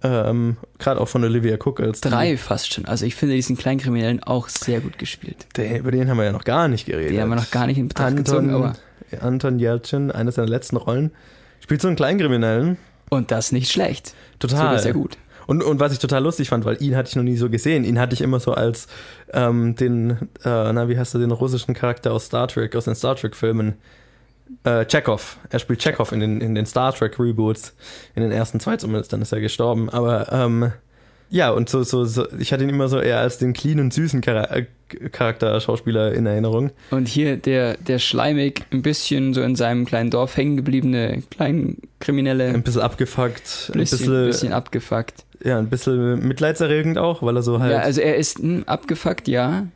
Speaker 2: ähm, gerade auch von Olivia Cook als die-
Speaker 1: Drei fast schon. Also ich finde diesen Kleinkriminellen auch sehr gut gespielt.
Speaker 2: Der, über den haben wir ja noch gar nicht geredet.
Speaker 1: Den haben wir noch gar nicht in Betracht
Speaker 2: Anton,
Speaker 1: gezogen, aber
Speaker 2: Anton Yelchin, eine seiner letzten Rollen, spielt so einen Kleinkriminellen.
Speaker 1: und das nicht schlecht.
Speaker 2: Total.
Speaker 1: Sogar sehr gut.
Speaker 2: Und, und was ich total lustig fand, weil ihn hatte ich noch nie so gesehen. Ihn hatte ich immer so als ähm, den, äh, na, wie heißt er, den russischen Charakter aus Star Trek, aus den Star Trek-Filmen. Äh, Chekhov. Er spielt Chekhov in den, in den Star Trek-Reboots. In den ersten zwei zumindest, dann ist er gestorben. Aber ähm, Ja, und so, so, so, ich hatte ihn immer so eher als den cleanen, süßen Chara äh, Charakter, Schauspieler in Erinnerung.
Speaker 1: Und hier der, der schleimig, ein bisschen so in seinem kleinen Dorf hängen gebliebene Kleinkriminelle.
Speaker 2: Ein bisschen abgefuckt,
Speaker 1: ein bisschen,
Speaker 2: bisschen,
Speaker 1: bisschen abgefuckt.
Speaker 2: ja, ein bisschen mitleidserregend auch, weil er so halt.
Speaker 1: Ja, also er ist hm, abgefuckt, ja.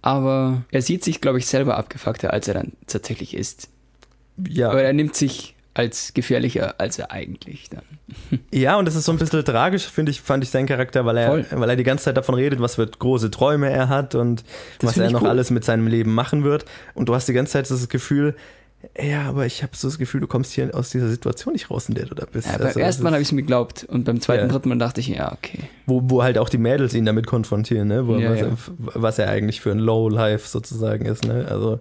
Speaker 1: Aber er sieht sich, glaube ich, selber abgefuckter, als er dann tatsächlich ist.
Speaker 2: ja,
Speaker 1: Aber er nimmt sich als gefährlicher, als er eigentlich dann.
Speaker 2: Ja, und das ist so ein bisschen tragisch, finde ich, fand ich seinen Charakter, weil er,
Speaker 1: Voll.
Speaker 2: weil er die ganze Zeit davon redet, was für große Träume er hat und
Speaker 1: Das
Speaker 2: was er noch
Speaker 1: cool.
Speaker 2: alles mit seinem Leben machen wird. Und du hast die ganze Zeit das Gefühl, ja, aber ich habe so das Gefühl, du kommst hier aus dieser Situation nicht raus, in der du da bist.
Speaker 1: Ja,
Speaker 2: Also,
Speaker 1: beim
Speaker 2: das
Speaker 1: ersten Mal habe ich es mir geglaubt und beim zweiten,
Speaker 2: Ja.
Speaker 1: dritten Mal dachte ich, ja, okay.
Speaker 2: wo, wo halt auch die Mädels ihn damit konfrontieren, ne? Wo,
Speaker 1: Ja,
Speaker 2: was,
Speaker 1: ja.
Speaker 2: Er, was er eigentlich für ein Low-Life sozusagen ist, ne? Also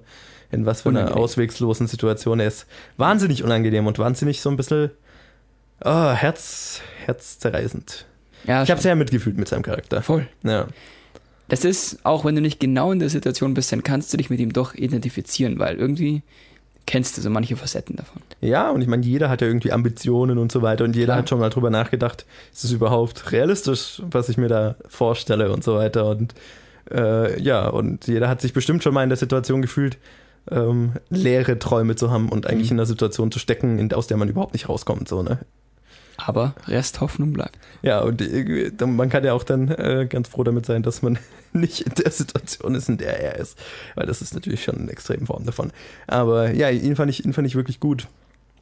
Speaker 2: in was für einer
Speaker 1: Unangenehm.
Speaker 2: auswegslosen Situation er ist. Wahnsinnig unangenehm und wahnsinnig so ein bisschen oh, Herz, herzzerreißend.
Speaker 1: Ja,
Speaker 2: Ich habe sehr mitgefühlt mit seinem Charakter.
Speaker 1: voll.
Speaker 2: Ja.
Speaker 1: Das ist, auch wenn du nicht genau in der Situation bist, dann kannst du dich mit ihm doch identifizieren, weil irgendwie kennst du so manche Facetten davon.
Speaker 2: Ja, und ich meine, jeder hat ja irgendwie Ambitionen und so weiter und jeder
Speaker 1: Klar.
Speaker 2: hat schon mal drüber nachgedacht, ist es überhaupt realistisch, was ich mir da vorstelle und so weiter. Und äh, ja, und jeder hat sich bestimmt schon mal in der Situation gefühlt, ähm, leere Träume zu haben und eigentlich
Speaker 1: Mhm.
Speaker 2: in einer Situation zu stecken, in, aus der man überhaupt nicht rauskommt. So, ne?
Speaker 1: Aber Resthoffnung bleibt.
Speaker 2: Ja, und dann- man kann ja auch dann äh, ganz froh damit sein, dass man nicht in der Situation ist, in der er ist. Weil das ist natürlich schon eine extreme Form davon. Aber ja, ihn fand ich, ihn fand ich wirklich gut.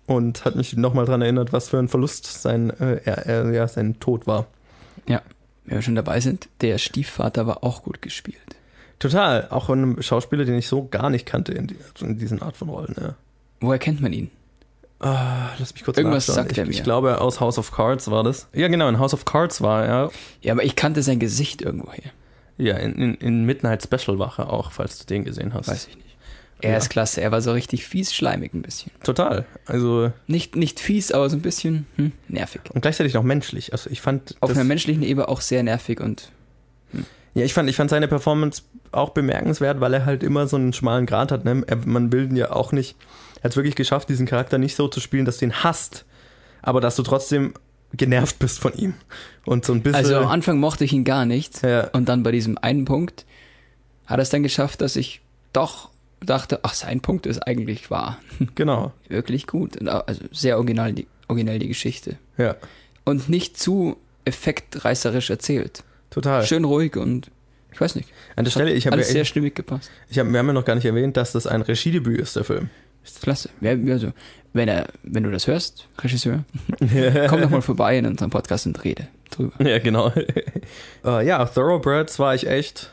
Speaker 2: Und hat mich nochmal dran erinnert, was für ein Verlust sein, äh, er, er, ja, sein Tod war.
Speaker 1: Ja, wenn wir schon dabei sind, der Stiefvater war auch gut gespielt.
Speaker 2: Total. Auch von einem Schauspieler, den ich so gar nicht kannte in, die, in diesen Art von Rollen. Ja.
Speaker 1: Woher kennt man ihn?
Speaker 2: Ah, lass mich kurz
Speaker 1: Irgendwas
Speaker 2: nachschauen.
Speaker 1: sagt
Speaker 2: ich,
Speaker 1: er mir.
Speaker 2: Ich glaube, aus House of Cards war das. Ja, genau, in House of Cards war er.
Speaker 1: Ja, aber ich kannte sein Gesicht irgendwoher.
Speaker 2: Ja, in, in, in Midnight Special war er auch, falls du den gesehen hast.
Speaker 1: Weiß ich nicht. Er
Speaker 2: Ja.
Speaker 1: ist klasse. Er war so richtig fies, schleimig ein bisschen.
Speaker 2: Total. Also,
Speaker 1: Nicht, nicht fies, aber so ein bisschen hm, nervig.
Speaker 2: und gleichzeitig noch menschlich. Also ich fand.
Speaker 1: Auf einer menschlichen Ebene auch sehr nervig und
Speaker 2: Ja, ich fand, ich fand seine Performance auch bemerkenswert, weil er halt immer so einen schmalen Grat hat. Ne? Er, man will ihn ja auch nicht. Er hat es wirklich geschafft, diesen Charakter nicht so zu spielen, dass du ihn hasst, aber dass du trotzdem genervt bist von ihm. Und so ein bisschen.
Speaker 1: Also am Anfang mochte ich ihn gar nicht.
Speaker 2: Ja.
Speaker 1: Und dann bei diesem einen Punkt hat er es dann geschafft, dass ich doch dachte, ach, sein Punkt ist eigentlich wahr.
Speaker 2: genau.
Speaker 1: Wirklich gut. Und, Also sehr original die, originell die Geschichte.
Speaker 2: Ja,
Speaker 1: Und nicht zu effektreißerisch erzählt.
Speaker 2: total.
Speaker 1: Schön ruhig und ich weiß nicht.
Speaker 2: An der Stelle, ich habe
Speaker 1: alles
Speaker 2: ja,
Speaker 1: sehr stimmig gepasst.
Speaker 2: ich hab, wir haben ja noch gar nicht erwähnt, dass das ein Regiedebüt ist, der Film.
Speaker 1: Klasse. Wer, also, wenn, er, wenn du das hörst, Regisseur, komm doch mal vorbei in unserem Podcast und rede drüber.
Speaker 2: Ja, genau. äh, ja, Thoroughbreds war ich echt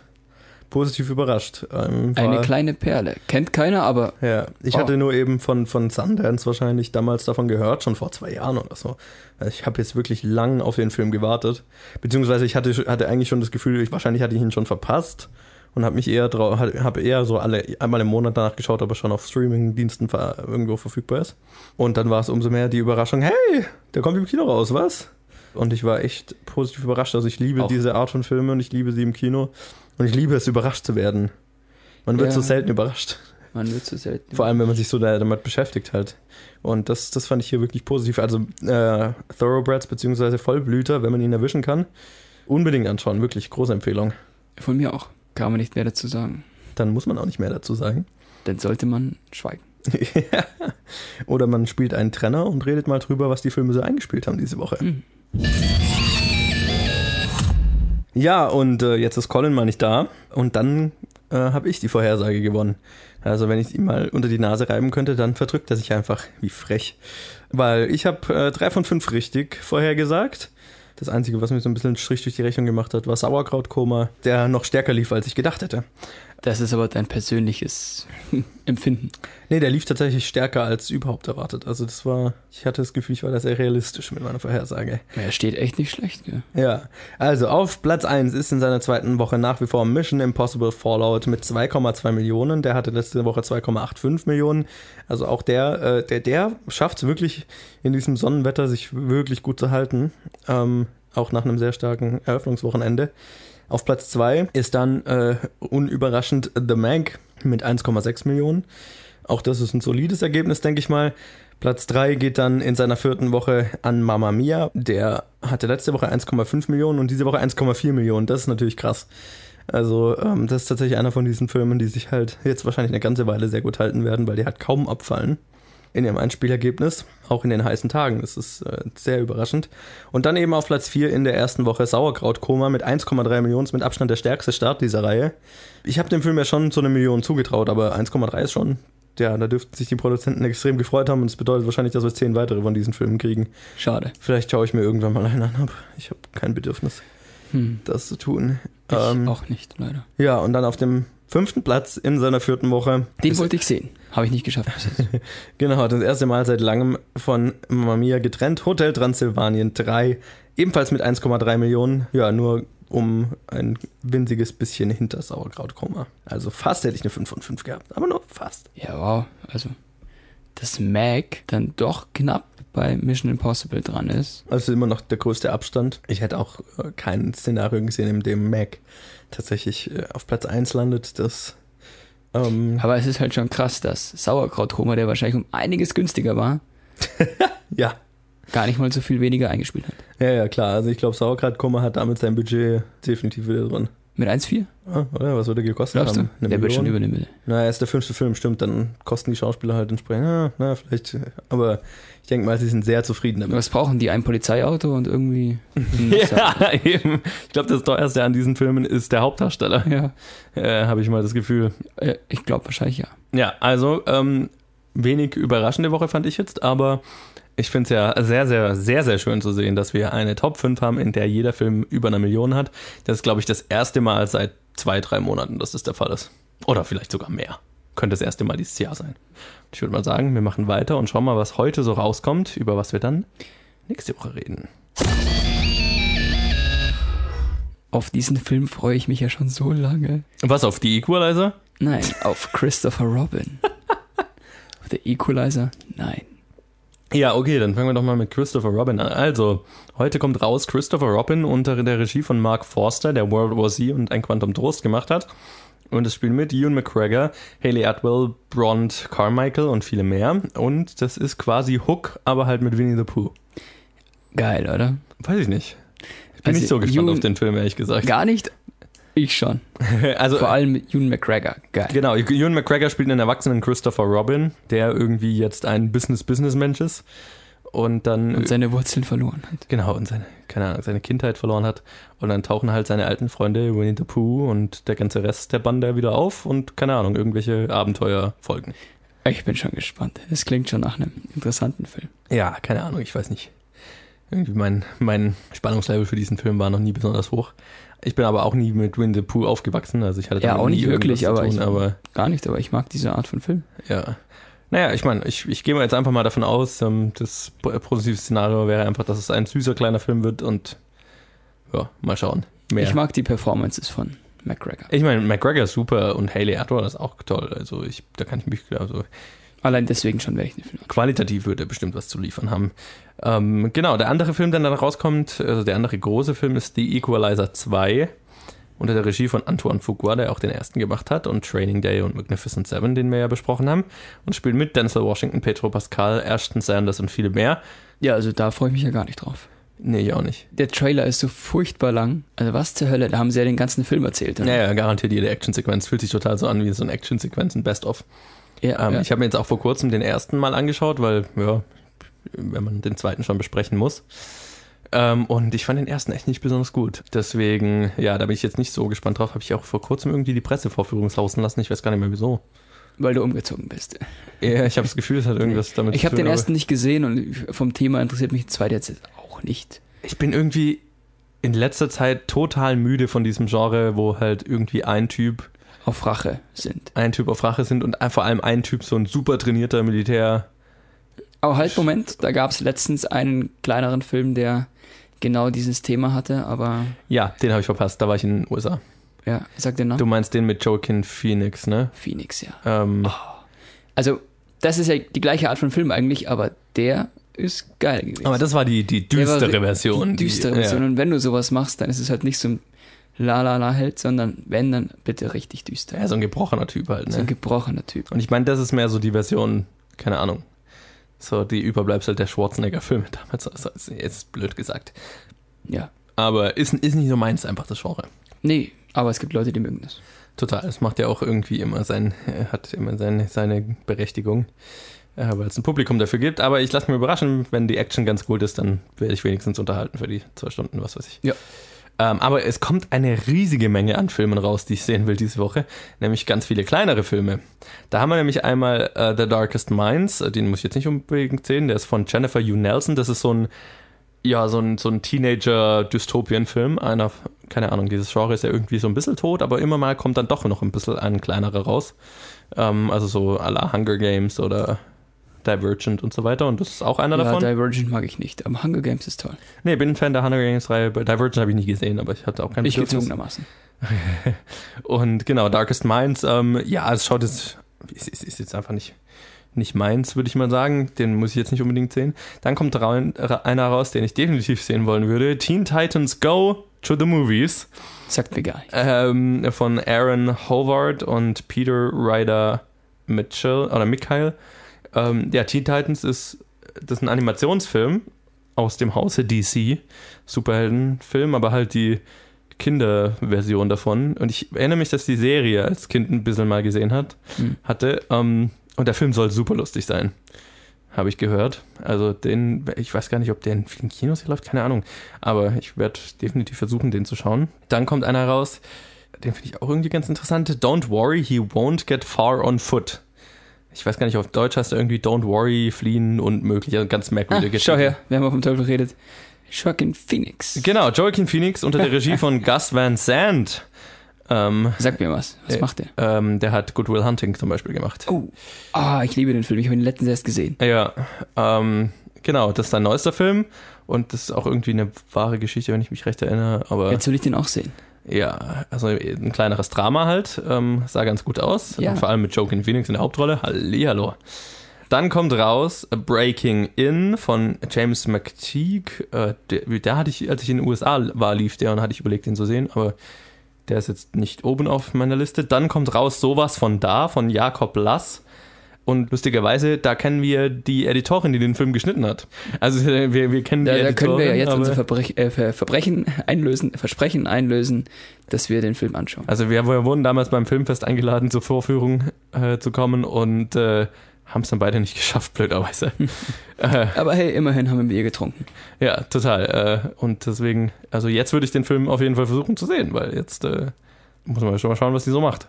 Speaker 2: positiv überrascht. Ähm,
Speaker 1: Eine kleine Perle. Kennt keiner, aber
Speaker 2: Ja, ich
Speaker 1: Oh.
Speaker 2: hatte nur eben von, von Sundance wahrscheinlich damals davon gehört, schon vor zwei Jahren oder so. Also ich habe jetzt wirklich lang auf den Film gewartet. Beziehungsweise ich hatte, hatte eigentlich schon das Gefühl, ich, wahrscheinlich hatte ich ihn schon verpasst und habe mich eher drauf, habe eher so alle einmal im Monat danach geschaut, ob er schon auf Streaming-Diensten irgendwo verfügbar ist. Und dann war es umso mehr die Überraschung, hey, der kommt im Kino raus, was? Und ich war echt positiv überrascht. Also ich liebe
Speaker 1: Auch.
Speaker 2: diese Art von Filmen und ich liebe sie im Kino. Und ich liebe es, überrascht zu werden. Man wird
Speaker 1: Ja.
Speaker 2: so selten überrascht.
Speaker 1: man wird so selten.
Speaker 2: Vor allem, wenn man sich so da, damit beschäftigt halt. Und das, das fand ich hier wirklich positiv. Also äh, Thoroughbreds bzw. Vollblüter, wenn man ihn erwischen kann, unbedingt anschauen. Wirklich große Empfehlung.
Speaker 1: Von mir auch. Kann man nicht mehr dazu sagen.
Speaker 2: Dann muss man auch nicht mehr dazu sagen.
Speaker 1: Dann sollte man schweigen.
Speaker 2: Oder man spielt einen Trenner und redet mal drüber, was die Filme so eingespielt haben diese Woche.
Speaker 1: Mhm.
Speaker 2: Ja, und äh, jetzt ist Colin mal nicht da. Und dann äh, habe ich die Vorhersage gewonnen. Also wenn ich ihm mal unter die Nase reiben könnte, dann verdrückt er sich einfach wie frech. Weil ich habe äh, drei von fünf richtig vorhergesagt. Das Einzige, was mir so ein bisschen Strich durch die Rechnung gemacht hat, war Sauerkrautkoma, der noch stärker lief, als ich gedacht hätte.
Speaker 1: Das ist aber dein persönliches Empfinden.
Speaker 2: Nee, der lief tatsächlich stärker als überhaupt erwartet. Also das war, ich hatte das Gefühl, ich war da sehr realistisch mit meiner Vorhersage.
Speaker 1: Er steht echt nicht schlecht, gell?
Speaker 2: Ja, also auf Platz 1 ist in seiner zweiten Woche nach wie vor Mission Impossible Fallout mit 2,2 Millionen. Der hatte letzte Woche 2,85 Millionen. Also auch der, äh, der, der schafft es wirklich in diesem Sonnenwetter, sich wirklich gut zu halten. Ähm, auch nach einem sehr starken Eröffnungswochenende. Auf Platz 2 ist dann äh, unüberraschend The Meg mit 1,6 Millionen. Auch das ist ein solides Ergebnis, denke ich mal. Platz 3 geht dann in seiner vierten Woche an Mamma Mia. Der hatte letzte Woche 1,5 Millionen und diese Woche 1,4 Millionen. Das ist natürlich krass. Also, ähm, das ist tatsächlich einer von diesen Filmen, die sich halt jetzt wahrscheinlich eine ganze Weile sehr gut halten werden, weil die halt kaum abfallen in ihrem Einspielergebnis, auch in den heißen Tagen. Das ist äh, sehr überraschend. Und dann eben auf Platz 4 in der ersten Woche Sauerkrautkoma mit 1,3 Millionen, ist mit Abstand der stärkste Start dieser Reihe. Ich habe dem Film ja schon so eine Million zugetraut, aber 1,3 ist schon, ja, da dürften sich die Produzenten extrem gefreut haben und es bedeutet wahrscheinlich, dass wir zehn weitere von diesen Filmen kriegen.
Speaker 1: Schade.
Speaker 2: Vielleicht schaue ich mir irgendwann mal einen an, aber ich habe kein Bedürfnis,
Speaker 1: Hm.
Speaker 2: das zu tun.
Speaker 1: Ich
Speaker 2: Ähm,
Speaker 1: auch nicht, leider.
Speaker 2: ja, und dann auf dem fünften Platz in seiner vierten Woche
Speaker 1: Den wollte ich sehen. Habe ich nicht geschafft.
Speaker 2: Genau, das erste Mal seit langem von Mamma Mia getrennt. Hotel Transsilvanien 3, ebenfalls mit 1,3 Millionen. Ja, nur um ein winziges bisschen hinter Sauerkrautkoma. Also fast hätte ich eine 5 von 5 gehabt, aber nur fast.
Speaker 1: ja, wow. Also, dass Mac dann doch knapp bei Mission Impossible dran ist.
Speaker 2: Also immer noch der größte Abstand. Ich hätte auch äh, kein Szenario gesehen, in dem Mac tatsächlich äh, auf Platz 1 landet. Das ähm,
Speaker 1: Aber es ist halt schon krass, dass Sauerkrautkoma, der wahrscheinlich um einiges günstiger war,
Speaker 2: ja.
Speaker 1: gar nicht mal so viel weniger eingespielt hat.
Speaker 2: Ja, ja, klar. Also ich glaube, Sauerkrautkoma hat damit sein Budget definitiv wieder drin.
Speaker 1: Mit 1,4?
Speaker 2: Ah, oder? Was würde gekostet
Speaker 1: Glaubst du?
Speaker 2: haben? Eine
Speaker 1: Der wird schon
Speaker 2: Million?
Speaker 1: über eine Mille.
Speaker 2: Na, er ist der fünfte Film, stimmt, dann kosten die Schauspieler halt entsprechend. Ja, na, vielleicht. Aber ich denke mal, sie sind sehr zufrieden damit.
Speaker 1: Was brauchen die? Ein Polizeiauto und irgendwie.
Speaker 2: Ja, eben. Ich glaube, das teuerste an diesen Filmen ist der Hauptdarsteller.
Speaker 1: ja.
Speaker 2: Äh, Habe ich mal das Gefühl.
Speaker 1: Äh, Ich glaube wahrscheinlich ja.
Speaker 2: Ja, also ähm, wenig überraschende Woche fand ich jetzt, aber ich finde es ja sehr, sehr, sehr, sehr schön zu sehen, dass wir eine Top 5 haben, in der jeder Film über eine Million hat. Das ist, glaube ich, das erste Mal seit zwei, drei Monaten, dass das der Fall ist. Oder vielleicht sogar mehr. Könnte das erste Mal dieses Jahr sein. Ich würde mal sagen, wir machen weiter und schauen mal, was heute so rauskommt, über was wir dann nächste Woche reden.
Speaker 1: Auf diesen Film freue ich mich ja schon so lange.
Speaker 2: Was auf die Equalizer?
Speaker 1: Nein, auf Christopher Robin. auf der Equalizer? Nein.
Speaker 2: Ja, okay, dann fangen wir doch mal mit Christopher Robin an. Also, heute kommt raus Christopher Robin unter der Regie von Mark Forster, der World War Z und ein Quantum Trost gemacht hat. Und es spielen mit Ewan McGregor, Haley Atwell, Bront Carmichael und viele mehr. Und das ist quasi Hook, aber halt mit Winnie the Pooh.
Speaker 1: Geil, oder?
Speaker 2: Weiß ich nicht. Ich bin
Speaker 1: Also,
Speaker 2: nicht so gespannt
Speaker 1: Ewan-
Speaker 2: auf den Film, ehrlich gesagt.
Speaker 1: Gar nicht? Ich schon.
Speaker 2: Also,
Speaker 1: Vor allem mit Ewan McGregor. Geil.
Speaker 2: Genau, Ewan McGregor spielt einen erwachsenen Christopher Robin, der irgendwie jetzt ein Business-Business-Mensch ist. Und dann
Speaker 1: Und seine Wurzeln verloren hat.
Speaker 2: Genau, und seine, keine Ahnung, seine Kindheit verloren hat. Und dann tauchen halt seine alten Freunde Winnie the Pooh und der ganze Rest der Bande wieder auf und keine Ahnung, irgendwelche Abenteuer folgen.
Speaker 1: Ich bin schon gespannt. Es klingt schon nach einem interessanten Film.
Speaker 2: Ja, keine Ahnung, ich weiß nicht. Irgendwie mein, mein Spannungslevel für diesen Film war noch nie besonders hoch. Ich bin aber auch nie mit Winnie the Pooh aufgewachsen, also ich hatte
Speaker 1: Ja, auch
Speaker 2: nie
Speaker 1: nicht wirklich, aber
Speaker 2: tun,
Speaker 1: ich-
Speaker 2: aber
Speaker 1: Gar nicht, aber ich mag diese Art von Film.
Speaker 2: ja. Naja, ich meine, ich, ich gehe mal jetzt einfach mal davon aus, ähm, das po- positive Szenario wäre einfach, dass es ein süßer kleiner Film wird und ja, mal schauen. Mehr.
Speaker 1: Ich mag die Performances von McGregor.
Speaker 2: Ich meine, McGregor ist super und Haley Atwell ist auch toll. Also ich, da kann ich mich, also
Speaker 1: Allein deswegen schon werde ich den Film.
Speaker 2: qualitativ würde er bestimmt was zu liefern haben. Ähm, genau, der andere Film, der dann rauskommt, also der andere große Film ist The Equalizer 2 unter der Regie von Antoine Fuqua, der auch den ersten gemacht hat und Training Day und Magnificent Seven, den wir ja besprochen haben und spielt mit Denzel Washington, Pedro Pascal, Ashton Sanders und viele mehr.
Speaker 1: Ja, also da freue ich mich ja gar nicht drauf.
Speaker 2: Nee, ich auch nicht.
Speaker 1: Der Trailer ist so furchtbar lang. Also was zur Hölle? Da haben sie ja den ganzen Film erzählt. oder?
Speaker 2: Naja, garantiert jede Actionsequenz fühlt sich total so an wie so eine Actionsequenz, ein Best-of.
Speaker 1: ja,
Speaker 2: Ähm,
Speaker 1: ja.
Speaker 2: Ich habe mir jetzt auch vor kurzem den ersten mal angeschaut, weil, ja, wenn man den zweiten schon besprechen muss. Ähm, und ich fand den ersten echt nicht besonders gut. Deswegen, ja, da bin ich jetzt nicht so gespannt drauf. Habe ich auch vor kurzem irgendwie die Pressevorführung sausen lassen. Ich weiß gar nicht mehr wieso.
Speaker 1: weil du umgezogen bist.
Speaker 2: Ja, ich habe das Gefühl, es hat irgendwas damit
Speaker 1: Ich
Speaker 2: zu
Speaker 1: habe
Speaker 2: tun.
Speaker 1: den
Speaker 2: aber
Speaker 1: ersten nicht gesehen und vom Thema interessiert mich der zweite jetzt auch nicht.
Speaker 2: Ich bin irgendwie in letzter Zeit total müde von diesem Genre, wo halt irgendwie ein Typ,
Speaker 1: Auf Rache sind.
Speaker 2: ein Typ auf Rache sind und vor allem ein Typ so ein super trainierter Militär.
Speaker 1: Aber halt, Moment, da gab es letztens einen kleineren Film, der genau dieses Thema hatte, aber
Speaker 2: Ja, den habe ich verpasst. Da war ich in den USA.
Speaker 1: ja, sag den Namen.
Speaker 2: Du meinst den mit Joaquin Phoenix, ne?
Speaker 1: Phoenix, ja.
Speaker 2: Ähm,
Speaker 1: Also, das ist ja die gleiche Art von Film eigentlich, aber der ist geil gewesen.
Speaker 2: Aber das war die, die
Speaker 1: war
Speaker 2: düstere
Speaker 1: ri-
Speaker 2: Version.
Speaker 1: Die düstere
Speaker 2: die,
Speaker 1: Version.
Speaker 2: Ja.
Speaker 1: Und wenn du sowas machst, dann ist es halt nicht so ein la la la hält, sondern wenn, dann bitte richtig düster.
Speaker 2: Ja, so ein gebrochener Typ halt,
Speaker 1: So ein
Speaker 2: ne?
Speaker 1: gebrochener Typ.
Speaker 2: Und ich meine, das ist mehr so die Version, keine Ahnung, so die Überbleibsel der Schwarzenegger-Filme damals. Also ist jetzt blöd gesagt.
Speaker 1: Ja.
Speaker 2: Aber ist, ist nicht so meins, einfach das Genre.
Speaker 1: Nee, aber es gibt Leute, die mögen das.
Speaker 2: Total. Es macht ja auch irgendwie immer sein, äh, hat immer seine, seine Berechtigung, äh, weil es ein Publikum dafür gibt. Aber ich lasse mich überraschen, wenn die Action ganz gut ist, dann werde ich wenigstens unterhalten für die zwei Stunden, was weiß ich.
Speaker 1: Ja.
Speaker 2: Ähm, aber es kommt eine riesige Menge an Filmen raus, die ich sehen will diese Woche, nämlich ganz viele kleinere Filme. Da haben wir nämlich einmal äh, The Darkest Minds, äh, den muss ich jetzt nicht unbedingt sehen, der ist von Jennifer Hugh Nelson, das ist so ein ja, so ein, so ein Teenager-Dystopien-Film. Einer, keine Ahnung, dieses Genre ist ja irgendwie so ein bisschen tot, aber immer mal kommt dann doch noch ein bisschen ein kleinerer raus. Ähm, also so à la Hunger Games oder Divergent und so weiter. Und das ist auch einer
Speaker 1: Ja,
Speaker 2: davon.
Speaker 1: Divergent mag ich nicht, aber Hunger Games ist toll.
Speaker 2: nee, bin ein Fan der Hunger Games-Reihe. Divergent habe ich nie gesehen, aber ich hatte auch keinen
Speaker 1: Ich gezwungenermaßen.
Speaker 2: Und genau, Darkest Minds, ähm, ja, es schaut jetzt, ist, ist, ist jetzt einfach nicht, nicht meins, würde ich mal sagen. Den muss ich jetzt nicht unbedingt sehen. Dann kommt einer raus, den ich definitiv sehen wollen würde. Teen Titans Go to the Movies
Speaker 1: Sagt mir gar nicht.
Speaker 2: ähm, von Aaron Howard und Peter Ryder Mitchell oder Mikhail. Ähm, ja, Teen Titans ist, das ist ein Animationsfilm aus dem Hause DC. Superheldenfilm, aber halt die Kinderversion davon. Und ich erinnere mich, dass die Serie als Kind ein bisschen mal gesehen hat,
Speaker 1: Hm.
Speaker 2: hatte. Ähm, und der Film soll super lustig sein. Habe ich gehört. Also den, ich weiß gar nicht, ob der in vielen Kinos hier läuft, keine Ahnung. Aber ich werde definitiv versuchen, den zu schauen. Dann kommt einer raus, den finde ich auch irgendwie ganz interessant. Don't worry, he won't get far on foot. Ich weiß gar nicht, auf Deutsch heißt er irgendwie Don't worry, fliehen unmöglich. Also ganz
Speaker 1: Ah,
Speaker 2: merkwürdige
Speaker 1: schau her, wir haben auch vom Teufel geredet. Joaquin Phoenix.
Speaker 2: Genau, Joaquin Phoenix unter der Regie von Gus Van Sant. Ähm,
Speaker 1: Sag mir was. Was
Speaker 2: Äh,
Speaker 1: macht der?
Speaker 2: ähm, der hat Good Will Hunting zum Beispiel gemacht.
Speaker 1: Oh, ah, ich liebe den Film. Ich habe ihn letztens erst gesehen.
Speaker 2: Ja, ähm, genau, das ist sein neuester Film und das ist auch irgendwie eine wahre Geschichte, wenn ich mich recht erinnere. Aber
Speaker 1: Jetzt will ich den auch sehen.
Speaker 2: Ja, also ein kleineres Drama halt, ähm, sah ganz gut aus.
Speaker 1: Ja.
Speaker 2: Und vor allem mit Joaquin Phoenix in der Hauptrolle. Hallihallo. Dann kommt raus Breaking In von James McTeague. Äh, der, der hatte ich, als ich in den USA war, lief der und hatte ich überlegt, den zu sehen, aber der ist jetzt nicht oben auf meiner Liste. Dann kommt raus sowas von da, von Jakob Lass. Und lustigerweise, da kennen wir die Editorin, die den Film geschnitten hat. Also wir, wir kennen
Speaker 1: Da,
Speaker 2: die
Speaker 1: da können wir ja
Speaker 2: Editorin,
Speaker 1: jetzt unser Verbrech, äh, Ver Verbrechen einlösen, Versprechen einlösen, dass wir den Film anschauen.
Speaker 2: Also wir, wir wurden damals beim Filmfest eingeladen, zur Vorführung äh, zu kommen und äh, haben es dann beide nicht geschafft, blöderweise.
Speaker 1: Aber hey, immerhin haben wir Bier getrunken.
Speaker 2: ja, total. Äh, und deswegen, also jetzt würde ich den Film auf jeden Fall versuchen zu sehen, weil jetzt äh, muss man schon mal schauen, was die so macht.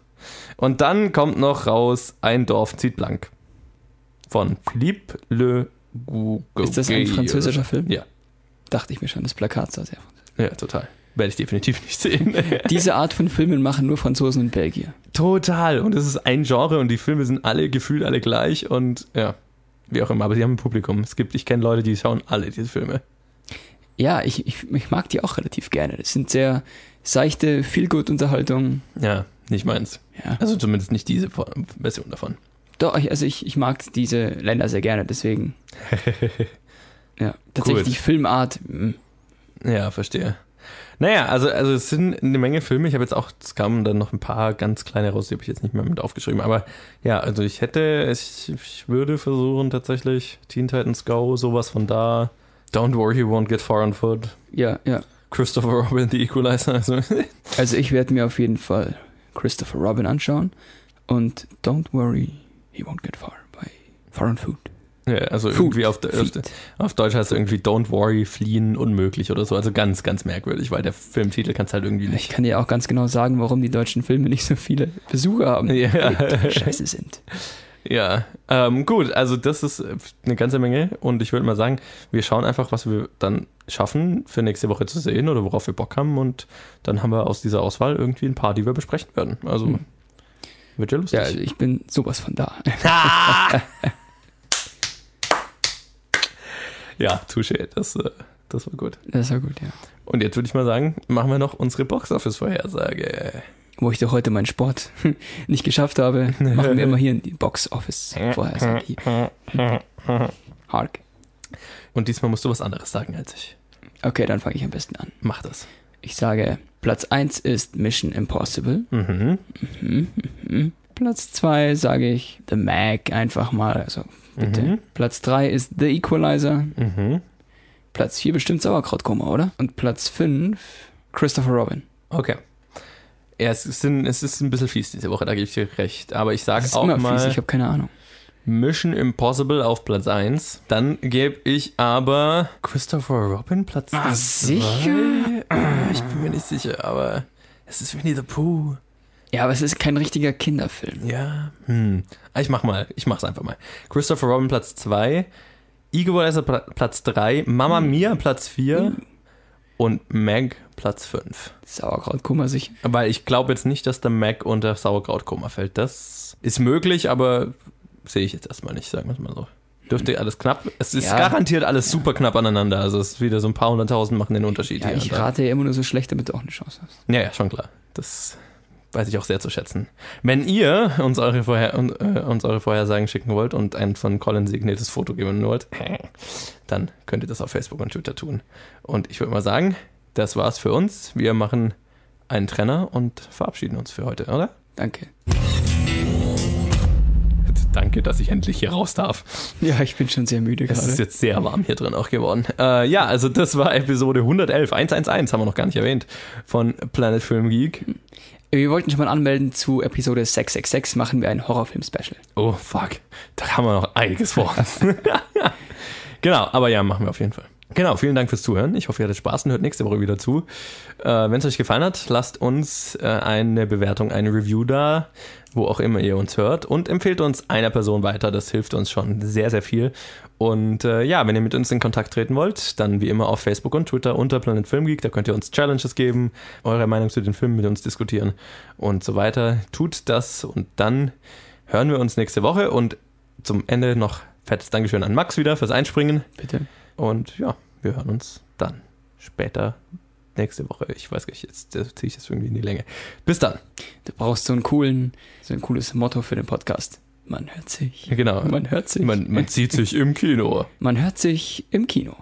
Speaker 2: Und dann kommt noch raus Ein Dorf zieht blank. Von Philippe Le Gouget.
Speaker 1: Ist das ein französischer Film?
Speaker 2: Ja,
Speaker 1: Dachte ich mir schon, das Plakat sah sehr
Speaker 2: ja, total. Werde ich definitiv nicht sehen.
Speaker 1: Diese Art von Filmen machen nur Franzosen und Belgier.
Speaker 2: Total. Und es ist ein Genre und die Filme sind alle gefühlt alle gleich und ja, wie auch immer. Aber sie haben ein Publikum. Es gibt, ich kenne Leute, die schauen alle diese Filme.
Speaker 1: Ja, ich, ich, ich mag die auch relativ gerne. Das sind sehr seichte, Feelgood-Unterhaltung.
Speaker 2: Ja, nicht meins.
Speaker 1: Ja.
Speaker 2: Also zumindest nicht diese Version davon.
Speaker 1: Doch, ich- also ich, ich mag diese Länder sehr gerne, deswegen. Ja, tatsächlich
Speaker 2: Cool.
Speaker 1: die Filmart. mm,
Speaker 2: Ja, verstehe. Naja, also, also es sind eine Menge Filme. Ich habe jetzt auch, es kamen dann noch ein paar ganz kleine raus, die habe ich jetzt nicht mehr mit aufgeschrieben. Aber ja, also ich hätte, ich, ich würde versuchen tatsächlich Teen Titans Go, sowas von da. Don't worry, you won't get far on foot.
Speaker 1: Ja, ja.
Speaker 2: Christopher Robin, The Equalizer. Also,
Speaker 1: Also ich werde mir auf jeden Fall Christopher Robin anschauen und Don't Worry, He Won't Get Far bei on Food.
Speaker 2: ja, also
Speaker 1: Food,
Speaker 2: irgendwie auf, auf,
Speaker 1: Feed.
Speaker 2: auf Deutsch heißt es irgendwie Don't worry, fliehen unmöglich oder so. Also ganz, ganz merkwürdig, weil der Filmtitel kannst halt irgendwie
Speaker 1: Ich
Speaker 2: nicht.
Speaker 1: kann dir auch ganz genau sagen, warum die deutschen Filme nicht so viele Besucher haben.
Speaker 2: Ja.
Speaker 1: Scheiße sind.
Speaker 2: Ja, ähm, gut, also das ist eine ganze Menge und ich würde mal sagen, wir schauen einfach, was wir dann schaffen, für nächste Woche zu sehen oder worauf wir Bock haben und dann haben wir aus dieser Auswahl irgendwie ein paar, die wir besprechen werden. Also
Speaker 1: Hm.
Speaker 2: wird ja lustig.
Speaker 1: Ja, also ich bin sowas von da.
Speaker 2: Ja, touché, das, äh, das war gut.
Speaker 1: Das war gut, ja.
Speaker 2: Und jetzt würde ich mal sagen, machen wir noch unsere Box-Office-Vorhersage.
Speaker 1: Wo ich doch heute meinen Sport nicht geschafft habe, machen wir immer hier die Box Office vorher. Hark.
Speaker 2: Und diesmal musst du was anderes sagen als ich.
Speaker 1: Okay, dann fange ich am besten an.
Speaker 2: Mach das.
Speaker 1: Ich sage, Platz 1 ist Mission Impossible.
Speaker 2: Mhm.
Speaker 1: Mhm, mhm. Platz 2 sage ich The Mag einfach mal, also bitte.
Speaker 2: Mhm.
Speaker 1: Platz 3 ist The Equalizer.
Speaker 2: Mhm.
Speaker 1: Platz 4 bestimmt Sauerkrautkoma, oder? Und Platz 5 Christopher Robin.
Speaker 2: Okay. Ja, es ist, ein, es ist ein bisschen fies diese Woche, da gebe ich dir recht. Aber ich sage auch
Speaker 1: immer
Speaker 2: mal
Speaker 1: fies, ich habe keine Ahnung.
Speaker 2: Mission Impossible auf Platz 1. Dann gebe ich aber Christopher Robin Platz
Speaker 1: Ah,
Speaker 2: 2.
Speaker 1: sicher?
Speaker 2: Ich bin mir nicht sicher, aber es ist Winnie the Pooh.
Speaker 1: Ja, aber es ist kein richtiger Kinderfilm.
Speaker 2: Ja. Hm. Ich mach mal. Ich mach's einfach mal. Christopher Robin Platz 2. Equalizer Pla- Platz 3. Mama Mia Platz 4. Und Meg Platz 5.
Speaker 1: Sauerkrautkoma sicher.
Speaker 2: Weil ich glaube jetzt nicht, dass der Mac unter Sauerkrautkoma fällt. Das ist möglich, aber sehe ich jetzt erstmal nicht, sagen wir es mal so. Dürfte alles knapp. Es ist
Speaker 1: Ja.
Speaker 2: garantiert alles super knapp aneinander. Also es ist wieder so ein paar hunderttausend machen den Unterschied
Speaker 1: Ja,
Speaker 2: hier.
Speaker 1: ich rate ja immer nur so schlecht, damit du auch eine Chance hast.
Speaker 2: Ja, ja, schon klar. Das weiß ich auch sehr zu schätzen. Wenn ihr uns eure, Vorher und, äh, uns eure Vorhersagen schicken wollt und ein von Colin signiertes Foto geben wollt, dann könnt ihr das auf Facebook und Twitter tun. Und ich würde mal sagen, das war's für uns. Wir machen einen Trenner und verabschieden uns für heute, oder?
Speaker 1: Danke.
Speaker 2: Danke, dass ich endlich hier raus darf.
Speaker 1: Ja, ich bin schon sehr müde
Speaker 2: Es ist
Speaker 1: gerade.
Speaker 2: jetzt sehr warm hier drin auch geworden. Äh, ja, also das war Episode 111, 111, haben wir noch gar nicht erwähnt, von Planet Film Geek.
Speaker 1: Wir wollten schon mal anmelden zu Episode 666, machen wir ein Horrorfilm-Special.
Speaker 2: Oh, fuck. Da haben wir noch einiges vor. genau, aber ja, machen wir auf jeden Fall. Genau, vielen Dank fürs Zuhören. Ich hoffe, ihr hattet Spaß und hört nächste Woche wieder zu. Äh, Wenn es euch gefallen hat, lasst uns äh, eine Bewertung, eine Review da, wo auch immer ihr uns hört und empfehlt uns einer Person weiter. Das hilft uns schon sehr, sehr viel. Und äh, ja, wenn ihr mit uns in Kontakt treten wollt, dann wie immer auf Facebook und Twitter unter Planet Film Geek. Da könnt ihr uns Challenges geben, eure Meinung zu den Filmen mit uns diskutieren und so weiter. Tut das und dann hören wir uns nächste Woche und zum Ende noch fettes Dankeschön an Max wieder fürs Einspringen.
Speaker 1: Bitte.
Speaker 2: Und ja, wir hören uns dann später nächste Woche. Ich weiß gar nicht, jetzt ziehe ich das irgendwie in die Länge. Bis dann.
Speaker 1: Du brauchst so einen coolen, so ein cooles Motto für den Podcast. Man hört sich.
Speaker 2: Genau.
Speaker 1: Man hört sich.
Speaker 2: Man, man zieht sich im Kino.
Speaker 1: Man hört sich im Kino.